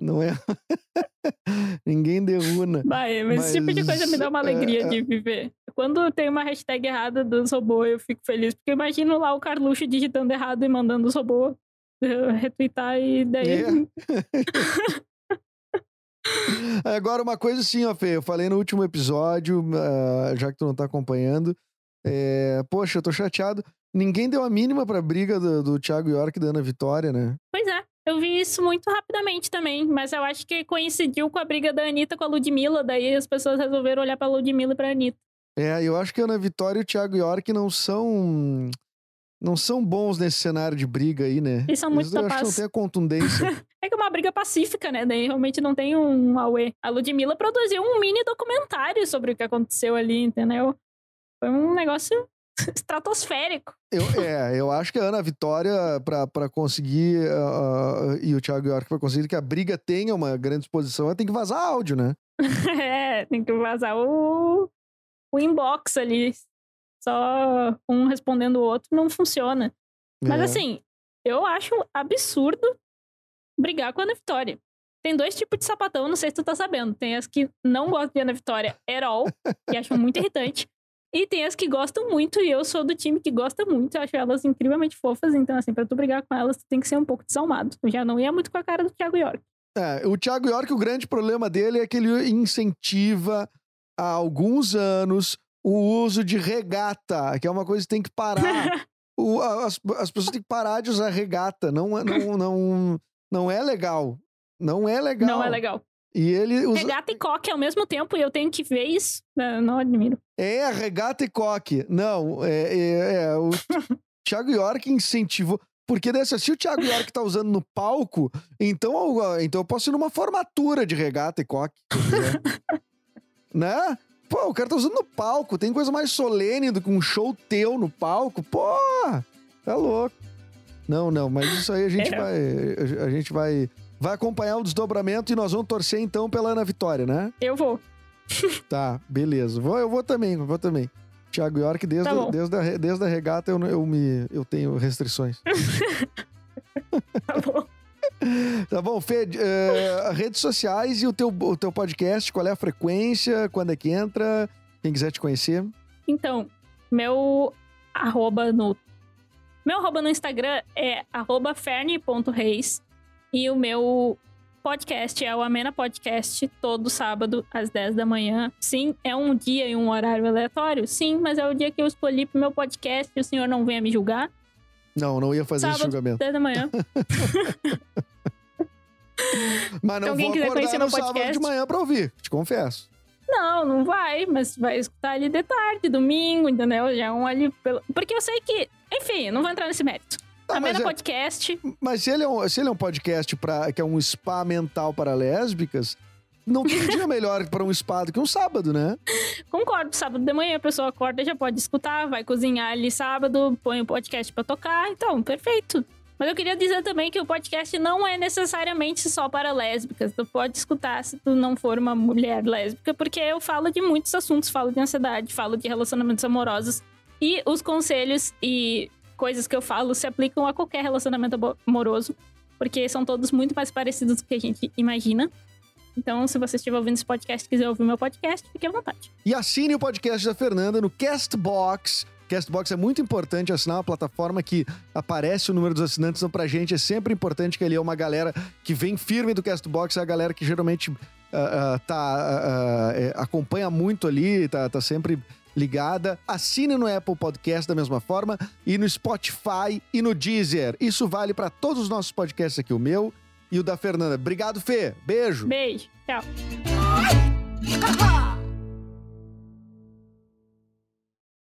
não é? Ninguém derruna. Vai, mas, mas, esse tipo de coisa me dá uma alegria é... de viver. Quando tem uma hashtag errada dos robôs, eu fico feliz. Porque eu imagino lá o Carluxo digitando errado e mandando os robôs retweetar e daí. É. Agora, uma coisa assim, ó, Fê, eu falei no último episódio, uh, já que tu não tá acompanhando. É, poxa, eu tô chateado. Ninguém deu a mínima pra briga do, do Thiago York dando a vitória, né? Pois é. Eu vi isso muito rapidamente também, mas eu acho que coincidiu com a briga da Anitta com a Ludmilla, daí as pessoas resolveram olhar pra Ludmilla e pra Anitta. É, eu acho que a Ana Vitória e o Thiago York não são. Não são bons nesse cenário de briga aí, né? Eles são muito Eles, acho que não tem a contundência. é que é uma briga pacífica, né? Daí realmente não tem um auê. A Ludmilla produziu um mini documentário sobre o que aconteceu ali, entendeu? Foi um negócio estratosférico. Eu, é, eu acho que a Ana Vitória, pra, pra conseguir, uh, e o Thiago York, pra conseguir que a briga tenha uma grande exposição, ela tem que vazar áudio, né? é, tem que vazar o, o inbox ali. Só um respondendo o outro não funciona. Mas É. assim, eu acho absurdo brigar com a Ana Vitória. Tem dois tipos de sapatão, não sei se tu tá sabendo. Tem as que não gostam de Ana Vitória at all, que acham muito irritante. E tem as que gostam muito, e eu sou do time que gosta muito. Eu acho elas incrivelmente fofas. Então, assim, pra tu brigar com elas, tu tem que ser um pouco desalmado. Eu já não ia muito com a cara do Thiago York. É, o Thiago York, o grande problema dele é que ele incentiva há alguns anos o uso de regata, que é uma coisa que tem que parar. O- as, as pessoas têm que parar de usar regata. Não, é- não, não, não é legal. Não é legal. Não é legal. E ele usa. Regata e coque ao mesmo tempo, e eu tenho que ver isso. Não, não admiro. É, regata e coque. Não, é, é, é, o Thiago York incentivou. Porque dessa, se o Thiago York tá usando no palco, então, eu- então eu posso ir numa formatura de regata e coque. quiser. né? Pô, o cara tá usando no palco. Tem coisa mais solene do que um show teu no palco. Pô, tá louco. Não, não, mas isso aí a gente É. vai. A gente vai. Vai acompanhar o desdobramento e nós vamos torcer então pela Ana Vitória, né? Eu vou. Tá, beleza. Vou, eu vou também, eu vou também. Thiago York, desde, Tá bom. desde, a, desde a regata eu, eu, me, eu tenho restrições. Tá bom. tá bom, Fê, eh, redes sociais e o teu, o teu podcast, qual é a frequência, quando é que entra, quem quiser te conhecer. Então, meu arroba no. Meu arroba no Instagram é arroba ferne.reis. E o meu podcast é o Amena Podcast, todo sábado, às 10 da manhã. Sim, é um dia e um horário aleatório? Sim, mas é o dia que eu escolhi pro meu podcast e o senhor não venha me julgar. Não, não ia fazer esse Sábado, julgamento. 10 da manhã. Mas não alguém vou quiser conhecer no meu sábado de podcast- manhã pra ouvir, te confesso. Não, não vai, mas vai escutar ali de tarde, domingo, entendeu? Já é um ali. Pelo... Porque eu sei que. Enfim, não vou entrar nesse mérito. Tá, mas, é- Podcast. mas se, ele é um, se ele é um podcast pra, que é um spa mental para lésbicas, não tem dia melhor para um spa do que um sábado, né? Concordo, sábado de manhã a pessoa acorda, já pode escutar, vai cozinhar ali sábado, põe o podcast pra tocar, então, perfeito. Mas eu queria dizer também que o podcast não é necessariamente só para lésbicas. Tu pode escutar se tu não for uma mulher lésbica, porque eu falo de muitos assuntos, falo de ansiedade, falo de relacionamentos amorosos e os conselhos e coisas que eu falo se aplicam a qualquer relacionamento amoroso, porque são todos muito mais parecidos do que a gente imagina. Então, se você estiver ouvindo esse podcast e quiser ouvir meu podcast, fique à vontade. E assine o podcast da Fernanda no Castbox. Castbox é muito importante assinar uma plataforma que aparece o número dos assinantes, então pra gente é sempre importante que ali é uma galera que vem firme do Castbox, é a galera que geralmente ah, ah, tá, é, acompanha muito ali, tá, tá sempre ligada. Assine no Apple Podcast da mesma forma e no Spotify e no Deezer. Isso vale pra todos os nossos podcasts aqui, o meu e o da Fernanda. Obrigado, Fê. Beijo. Beijo. Tchau.